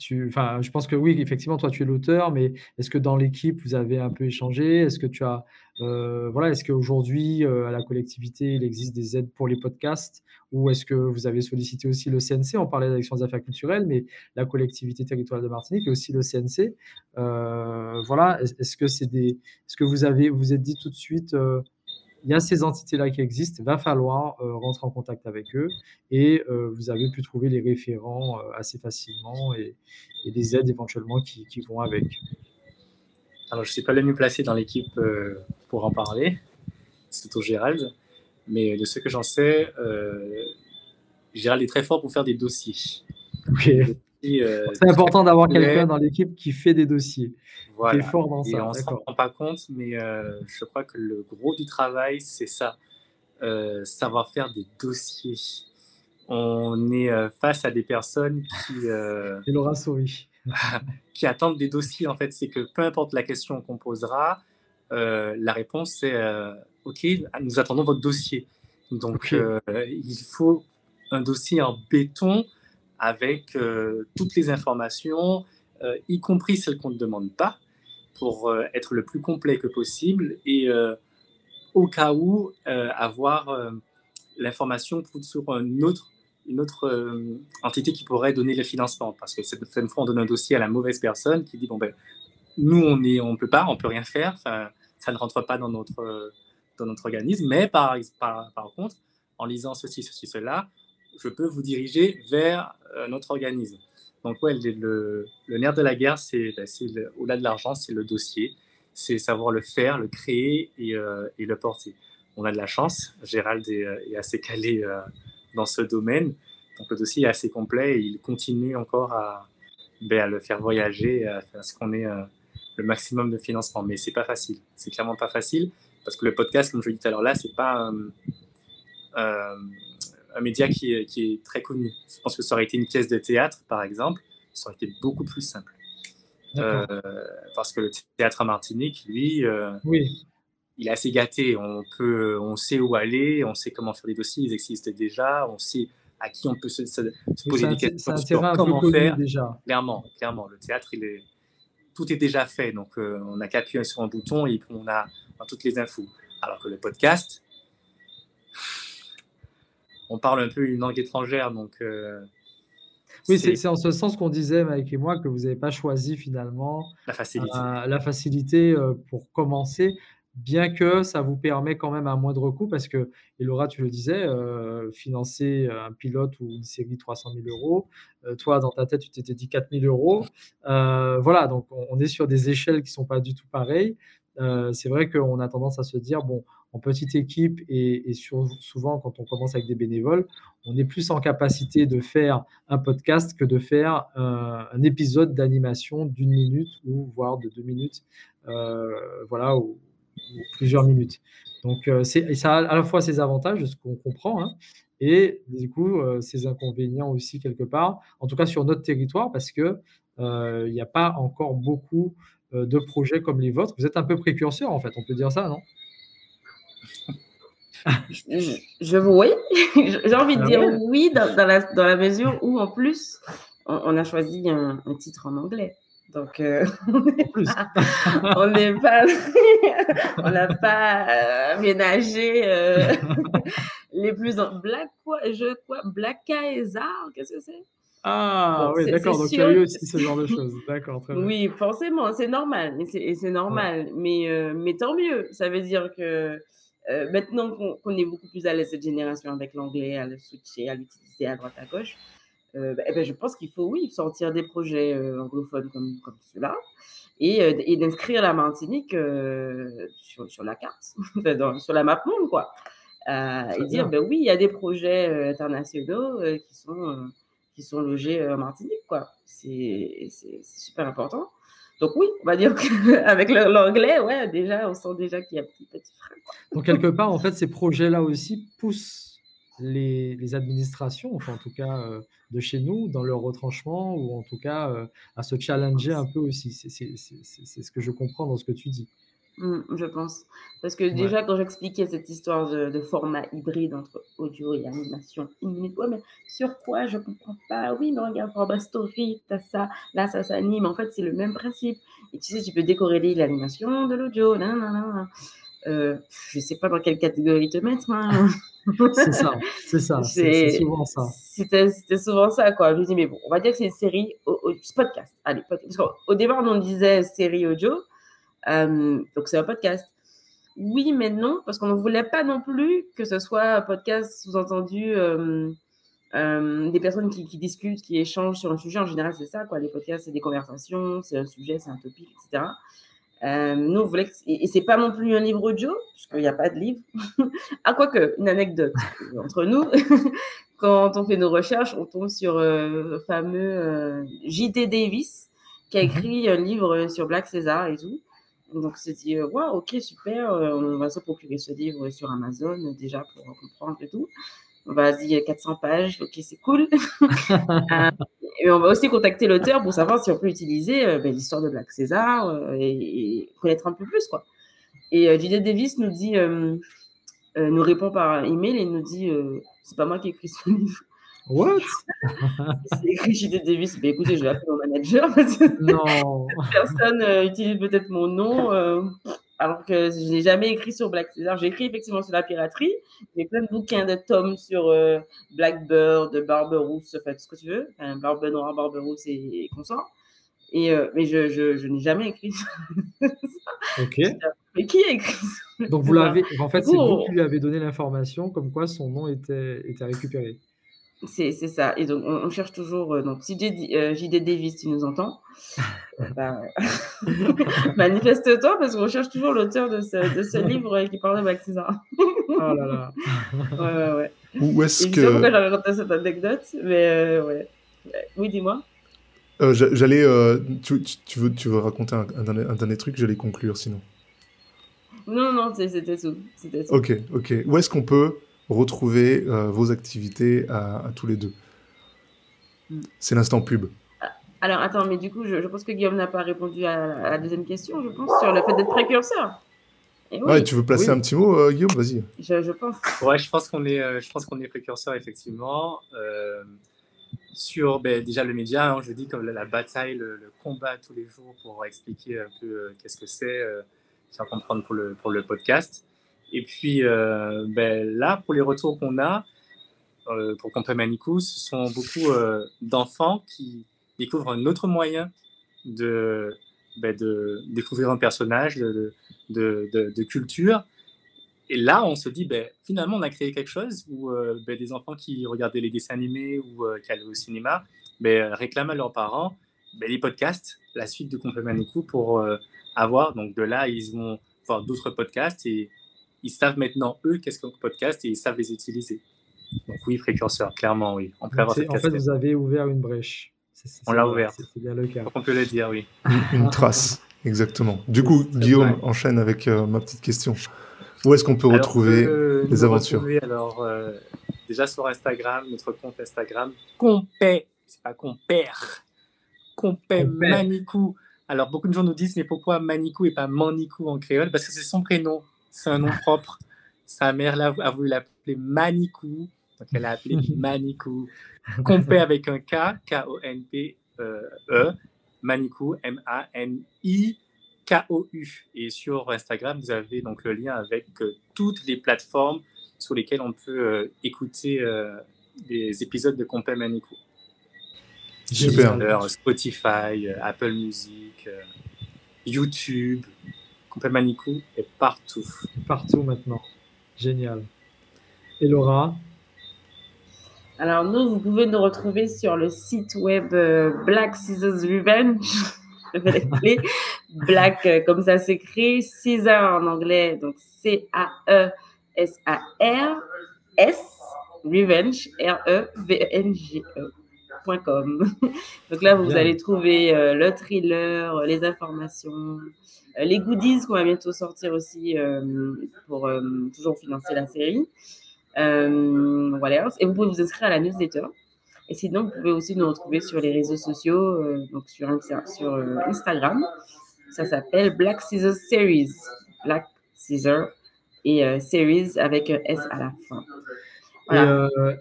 Je pense que oui, effectivement, toi, tu es l'auteur, mais est-ce que dans l'équipe, vous avez un peu échangé? Est-ce que tu as, euh, voilà, est-ce qu'aujourd'hui, euh, à la collectivité, il existe des aides pour les podcasts? Ou est-ce que vous avez sollicité aussi le CNC On parlait d'action des affaires culturelles, mais la collectivité territoriale de Martinique et aussi le CNC. Euh, voilà, est-ce que c'est des, est-ce que vous avez, vous êtes dit tout de suite il y a ces entités-là qui existent, il va falloir euh, rentrer en contact avec eux et euh, vous avez pu trouver les référents euh, assez facilement et, et, des aides éventuellement qui, qui, vont avec. Alors, je ne suis pas le mieux placé dans l'équipe pour en parler, c'est plutôt Gérald, mais de ce que j'en sais, Gérald est très fort pour faire des dossiers. Euh, c'est important d'avoir quelqu'un dans l'équipe qui fait des dossiers, qui est fort dans ça. on ne s'en rend pas compte, mais euh, je crois que le gros du travail, c'est ça, euh, savoir faire des dossiers. On est face à des personnes qui... Et Laura sourit. qui attendent des dossiers, en fait. C'est que peu importe la question qu'on posera, la réponse c'est OK, nous attendons votre dossier. Donc, il faut un dossier en béton avec euh, toutes les informations, euh, y compris celles qu'on ne demande pas, pour euh, être le plus complet que possible et au cas où avoir l'information sur une autre, entité qui pourrait donner le financement. Parce que cette fois, on donne un dossier à la mauvaise personne qui dit bon ben nous on ne on peut pas, on peut rien faire, ça ne rentre pas dans notre organisme, mais par contre, en lisant ceci, ceci, cela, je peux vous diriger vers euh, notre organisme. Donc, ouais, le, le, nerf de la guerre, c'est ben, au-delà de l'argent, c'est le dossier, c'est savoir le faire, le créer et, euh, le porter. On a de la chance, Gérald est, euh, est assez calé dans ce domaine, donc le dossier est assez complet et il continue encore à, ben, à le faire voyager, à faire ce qu'on ait le maximum de financement. Mais c'est pas facile, c'est clairement pas facile parce que le podcast, comme je l'ai dit tout à l'heure là, c'est pas un média qui est, qui est, très connu. Je pense que ça aurait été une pièce de théâtre, par exemple, ça aurait été beaucoup plus simple. Euh, parce que le théâtre à Martinique, lui, euh, oui. il est assez gâté. On, peut, on sait où aller, on sait comment faire des dossiers, ils existent déjà, on sait à qui on peut se, poser des questions sur comment faire. Déjà. Clairement, clairement, le théâtre, il est, tout est déjà fait. Donc, euh, on n'a qu'à appuyer sur un bouton et on a toutes les infos. Alors que le podcast, on parle un peu une langue étrangère, donc. Euh, oui, c'est en ce sens qu'on disait, Mike et moi, que vous n'avez pas choisi finalement la facilité, euh, la facilité euh, pour commencer, bien que ça vous permet quand même un moindre coût, parce que, et Laura, tu le disais, financer un pilote ou une série 300 000 euros, toi, dans ta tête, tu t'étais dit 4 000 euros. voilà, donc on, est sur des échelles qui ne sont pas du tout pareilles. c'est vrai qu'on a tendance à se dire, bon, en petite équipe et, souvent quand on commence avec des bénévoles, on est plus en capacité de faire un podcast que de faire un épisode d'animation d'une minute ou voire de deux minutes, euh, voilà, ou, plusieurs minutes. Donc euh, ça a à la fois ses avantages, ce qu'on comprend, hein, et du coup euh, ses inconvénients aussi quelque part, en tout cas sur notre territoire, parce que il n'y a pas encore beaucoup de projets comme les vôtres. Vous êtes un peu précurseur en fait, on peut dire ça, non? Je, je, oui, j'ai envie de ah dire oui dans, dans, la, dans, la, mesure où en plus on, a choisi un, un, titre en anglais. Donc, euh, on n'est pas, on n'a pas euh, ménagé euh, les plus en black quoi, je quoi, black qu'est-ce que c'est? Ah oui, d'accord. Donc il y a eu aussi ce genre de choses. D'accord, très bien. Oui, forcément, c'est normal, et c'est normal, mais mais tant mieux. Ça veut dire que maintenant qu'on est beaucoup plus à l'aise cette génération avec l'anglais, à le switcher, à l'utiliser à droite à gauche. Euh, bah, eh ben, je pense qu'il faut, oui, sortir des projets euh, anglophones comme, comme ceux-là et, euh, et d'inscrire la Martinique sur, sur, la carte, sur la map monde, quoi. et dire, ben oui, il y a des projets internationaux qui, sont, qui sont logés en Martinique, quoi. C'est super important. Donc oui, on va dire qu'avec l'anglais, ouais, déjà, on sent déjà qu'il y a un petit, petit frein. Donc quelque part, en fait, ces projets-là aussi poussent les, administrations, enfin en tout cas euh, de chez nous, dans leur retranchement ou en tout cas euh, à se challenger un peu aussi. C'est ce que je comprends dans ce que tu dis. Mmh, je pense. Parce que déjà, quand j'expliquais cette histoire de, format hybride entre audio et animation, une minute, ouais, mais sur quoi Je comprends pas? Oui, mais regarde, pour Story, t'as ça, là, ça s'anime. En fait, c'est le même principe. Et tu sais, tu peux décorréler l'animation de l'audio. Euh, je sais pas dans quelle catégorie te mettre. Hein. c'est ça, c'est ça, c'est souvent ça. C'était souvent ça, quoi. Je me dis, mais bon, on va dire que c'est une série au, podcast. Allez, podcast. Parce qu'au départ, on disait série audio, euh, donc c'est un podcast. Oui, mais non, parce qu'on ne voulait pas non plus que ce soit un podcast sous-entendu euh, euh, des personnes qui, qui, discutent, qui échangent sur un sujet. En général, c'est ça, quoi. Les podcasts, c'est des conversations, c'est un sujet, c'est un topic, etc. Nous, on voulait que... et c'est pas non plus un livre audio, puisqu'il n'y a pas de livre. ah, quoique, une anecdote entre nous. Quand on fait nos recherches, on tombe sur le fameux J.T. Davis, qui a mhm. écrit un livre sur Black César et tout. Donc, c'est dit, waouh, ok, super, on va se procurer ce livre sur Amazon, déjà, pour comprendre et tout. Vas-y, 400 pages, ok, c'est cool. Et on va aussi contacter l'auteur pour savoir si on peut utiliser euh, ben, l'histoire de Black César euh, et, connaître un peu plus. Quoi. Et euh, Davis nous dit, euh, nous répond par email et nous dit c'est pas moi qui ai écrit ce livre. What? C'est écrit J.D. Davis. Mais écoutez, je vais appeler mon manager. non. Personne utilise peut-être mon nom alors que je n'ai jamais écrit sur Black César. J'ai écrit effectivement sur la piraterie. J'ai plein de bouquins de tomes sur euh, Blackbird, Barberousse, enfin, tout ce que tu veux. Enfin, Barbe Noire, Barberousse et, consort. Et, euh, mais je, je, n'ai jamais écrit Ok. Mais qui a écrit Donc vous l'avez, en fait, c'est vous qui lui avez donné l'information comme quoi son nom était, était récupéré. C'est ça. Et donc, on, cherche toujours. Euh, donc, si JD, euh, Davis, tu nous entends, bah, manifeste-toi parce qu'on cherche toujours l'auteur de ce, de ce livre qui parle de Baptisa. oh là là. ouais, ouais, ouais. Où est-ce que. Je sais pourquoi j'avais raconté cette anecdote, mais euh, ouais. Oui, dis-moi. J'allais. Tu, tu, veux, tu veux raconter un, un, dernier, un dernier truc? J'allais conclure sinon. Non, non, c'était tout. tout. Ok, ok. Où est-ce qu'on peut retrouver euh, vos activités à, tous les deux. Mm. C'est l'instant pub. Alors, attends, mais du coup, je, pense que Guillaume n'a pas répondu à, la deuxième question, je pense, sur le fait d'être précurseur. oui. Ouais, tu veux placer un petit mot, euh, Guillaume? Vas-y. Je, pense. Ouais, je pense qu'on est, euh, je pense qu'on est précurseur, effectivement. sur ben, déjà le média, hein, je dis comme la, bataille, le, combat tous les jours pour expliquer un peu qu'est-ce que c'est, faire comprendre pour le, pour le podcast. Et puis euh, ben, là, pour les retours qu'on a, euh, pour Compé Manicou, ce sont beaucoup euh, d'enfants qui découvrent un autre moyen de, ben, découvrir un personnage, de, culture. Et là, on se dit, ben, finalement, on a créé quelque chose où des enfants qui regardaient les dessins animés ou qui allaient au cinéma réclament à leurs parents les podcasts, la suite de Compé Manicou pour avoir. Donc de là, ils vont voir d'autres podcasts et ils savent maintenant, eux, qu'est-ce qu'un podcast et ils savent les utiliser. Donc oui, précurseur, clairement, oui. On peut avoir en fait, vous avez ouvert une brèche. on l'a ouvert. C'est bien le cas. On peut le dire, oui. Une, trace, exactement. Du coup, Guillaume enchaîne avec euh, ma petite question. Où est-ce qu'on peut retrouver euh, les aventures Alors, euh, déjà sur Instagram, notre compte Instagram, Compé, c'est pas compère, Compé Manicou. Alors, beaucoup de gens nous disent, mais pourquoi Manicou et pas Manicou en créole? Parce que c'est son prénom c'est un nom propre. Sa mère a voulu l'appeler Manikou. Donc, elle a appelé Manikou. Compé avec un K, K-O-N-P-E, Manikou, M-A-N-I-K-O-U. Et sur Instagram, vous avez donc le lien avec euh, toutes les plateformes sur lesquelles on peut euh, écouter euh, les épisodes de Compé Manikou. Super. Spotify, Apple Music, YouTube. Compé Manikou est partout. Partout maintenant. Génial. Et Laura, alors, nous, vous pouvez nous retrouver sur le site web euh, Black Scissors Revenge. Je vais l'appeler Black, euh, comme ça s'écrit, Scissor en anglais, donc C-A-E-S-A-R-S, Revenge, R-E-V-N-G-E.com. donc là, vous allez trouver euh, le thriller, les informations, les goodies qu'on va bientôt sortir aussi pour toujours financer la série. Euh, voilà. Et vous pouvez vous inscrire à la newsletter. Et sinon, vous pouvez aussi nous retrouver sur les réseaux sociaux, euh, donc sur, euh, Instagram. Ça s'appelle Black Scissors Series. Black Scissors et Series avec un S à la fin.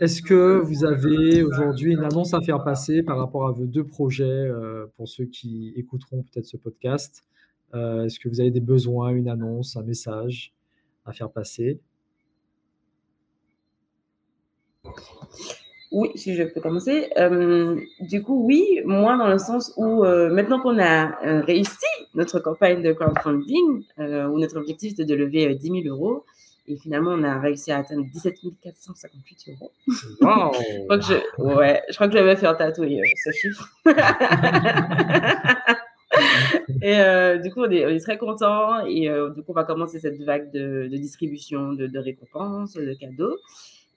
Est-ce que vous avez aujourd'hui une annonce à faire passer par rapport à vos deux projets pour ceux qui écouteront peut-être ce podcast? Est-ce que vous avez des besoins, une annonce, un message à faire passer? Oui, si je peux commencer. Euh, du coup, oui, moi, dans le sens où euh, maintenant qu'on a euh, réussi notre campagne de crowdfunding, où notre objectif était de lever 10 000 euros, et finalement, on a réussi à atteindre 17 458 euros. Wow. je, crois que je, ouais, je crois que je vais faire tatouer ce chiffre. et du coup, on est, très contents. Et du coup, on va commencer cette vague de, distribution de, de récompenses, de cadeaux.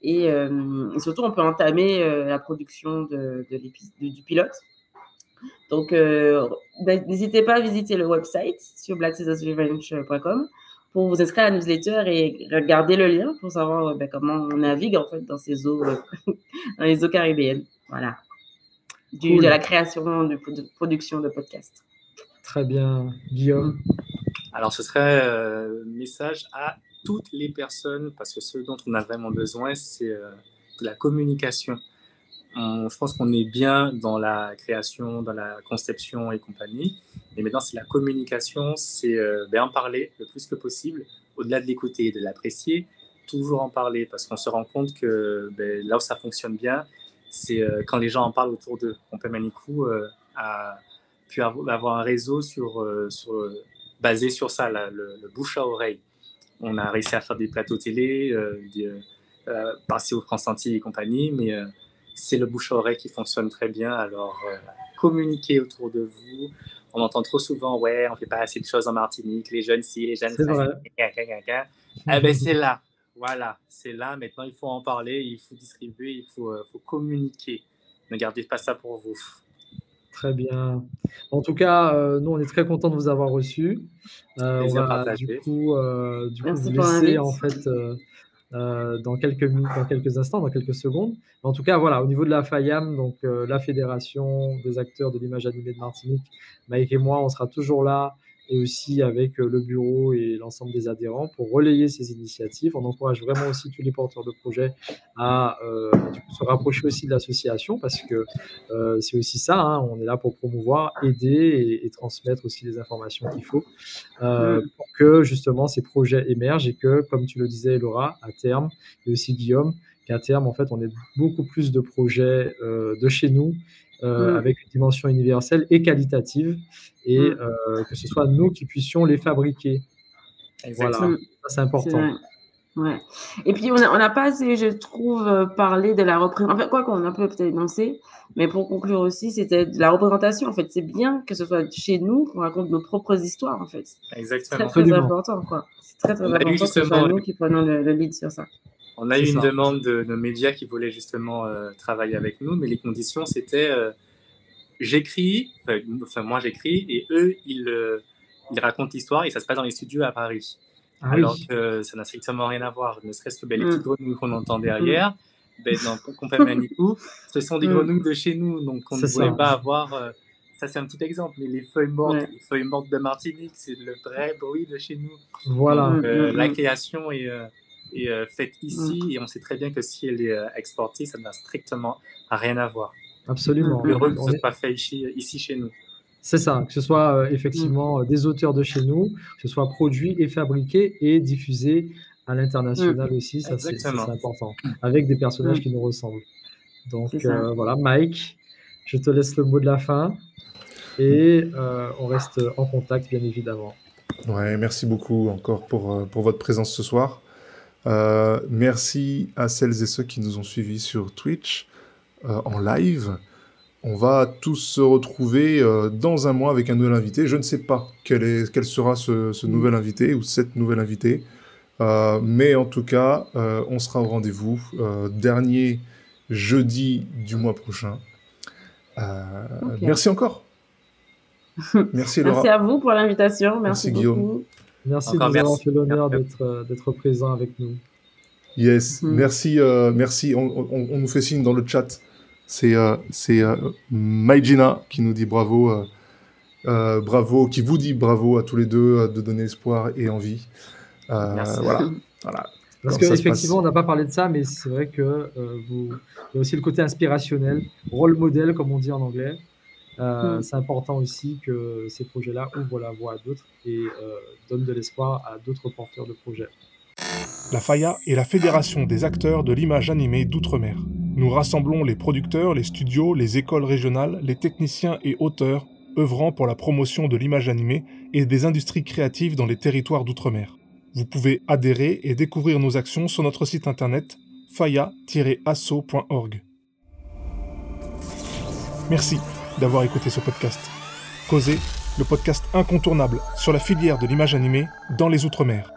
Euh, et, surtout, on peut entamer euh, la production de, du pilote. Donc, euh, n'hésitez pas à visiter le website sur blackscessorsrevenge.com pour vous inscrire à la newsletter et regarder le lien pour savoir ben, comment on navigue en fait dans ces eaux, dans les eaux caribéennes. Voilà. Du, De la création, de, de production de podcasts. Très bien. Guillaume Alors, ce serait un message à toutes les personnes, parce que ce dont on a vraiment besoin, c'est euh, de la communication. je pense qu'on est bien dans la création, dans la conception et compagnie. Mais maintenant, c'est la communication, c'est euh, bien en parler le plus que possible, au-delà de l'écouter et de l'apprécier, toujours en parler, parce qu'on se rend compte que ben, là où ça fonctionne bien, c'est euh, quand les gens en parlent autour d'eux. On peut Manicou a pu avoir un réseau sur, sur, basé sur ça, le, le, bouche à oreille. On a réussi à faire des plateaux télé, euh, euh, passer au France Entier et compagnie, mais euh, c'est le bouche à oreille qui fonctionne très bien. Alors, communiquez autour de vous. On entend trop souvent, ouais, on fait pas assez de choses en Martinique, les jeunes ci, les jeunes ça. Eh ben, c'est là. Voilà, c'est là. Maintenant, il faut en parler, il faut distribuer, il faut, faut communiquer. Ne gardez pas ça pour vous. Très bien. En tout cas, euh, nous, on est très contents de vous avoir reçus. Euh, on va du coup, euh, du coup vous laisser en fait dans, quelques dans quelques instants, dans quelques secondes. En tout cas, voilà, au niveau de la FAIAM, donc la Fédération des acteurs de l'image animée de Martinique, Mike et moi, on sera toujours là et aussi avec euh, le bureau et l'ensemble des adhérents pour relayer ces initiatives. On encourage vraiment aussi tous les porteurs de projets à euh, se rapprocher aussi de l'association parce que euh, c'est aussi ça, hein, on est là pour promouvoir, aider et, transmettre aussi les informations qu'il faut mm. pour que justement ces projets émergent et que, comme tu le disais Laura, à terme, et aussi Guillaume, qu'à terme, en fait, on ait beaucoup plus de projets de chez nous euh, mm. avec une dimension universelle et qualitative, et mm. euh, que ce soit nous qui puissions les fabriquer. Voilà, c'est important. Ouais. Et puis, on n'a pas assez, je trouve, euh, parlé de la représentation. quoi qu'on a peut-être énoncé, mais pour conclure aussi, c'était de la représentation. En fait, c'est bien que ce soit chez nous qu'on raconte nos propres histoires, en fait. Exactement. C'est très, très important, quoi. C'est très, très important que ce soit nous qui prenons le, le lead sur ça. On a eu une demande de nos médias qui voulaient justement euh, travailler avec nous, mais les conditions, c'était euh, j'écris, enfin, moi j'écris, et eux, ils, euh, ils racontent l'histoire, et ça se passe dans les studios à Paris. Ah Alors que ça n'a strictement rien à voir, ne serait-ce que ben, les mm. petites grenouilles qu'on entend derrière, mm. ben, dans Compagnie Manicou, ce sont des mm. grenouilles de chez nous, donc on ne voulait pas avoir ça c'est un petit exemple, mais les feuilles mortes, les feuilles mortes de Martinique, c'est le vrai bruit de chez nous. Voilà. la création est, est faite ici mm. et on sait très bien que si elle est exportée, ça n'a strictement rien à voir. Absolument. Heureux que ce soit pas fait ici, ici chez nous. C'est ça, que ce soit effectivement des auteurs de chez nous, que ce soit produit et fabriqué et diffusé à l'international mm. aussi, ça c'est important, avec des personnages mm. qui nous ressemblent. Donc euh, voilà, Mike, je te laisse le mot de la fin et euh, on reste en contact bien évidemment. Ouais, merci beaucoup encore pour, euh, pour votre présence ce soir. Merci à celles et ceux qui nous ont suivis sur Twitch en live. On va tous se retrouver dans un mois avec un nouvel invité. Je ne sais pas quel, est, quel sera ce, ce nouvel invité ou cette nouvelle invitée. Euh, mais en tout cas, euh, on sera au rendez-vous euh, dernier jeudi du mois prochain. Merci encore. Merci Laura. Merci à vous pour l'invitation. Merci, Guillaume. Merci de nous avoir fait l'honneur d'être présent avec nous. Yes, mhm. merci, merci. On, nous fait signe dans le chat. C'est c'est Maïgina qui nous dit bravo, bravo, qui vous dit bravo à tous les deux de donner espoir et envie. Euh, voilà. voilà. Parce qu'effectivement, on n'a pas parlé de ça, mais c'est vrai que euh, vous... il y a aussi le côté inspirationnel, rôle modèle, comme on dit en anglais. Euh, hmm. C'est important aussi que ces projets-là ouvrent la voie à d'autres et donnent de l'espoir à d'autres porteurs de projets. La FAIA est la fédération des acteurs de l'image animée d'outre-mer. Nous rassemblons les producteurs, les studios, les écoles régionales, les techniciens et auteurs œuvrant pour la promotion de l'image animée et des industries créatives dans les territoires d'outre-mer. Vous pouvez adhérer et découvrir nos actions sur notre site internet faya-asso.org. Merci d'avoir écouté ce podcast. Causer, le podcast incontournable sur la filière de l'image animée dans les Outre-mer.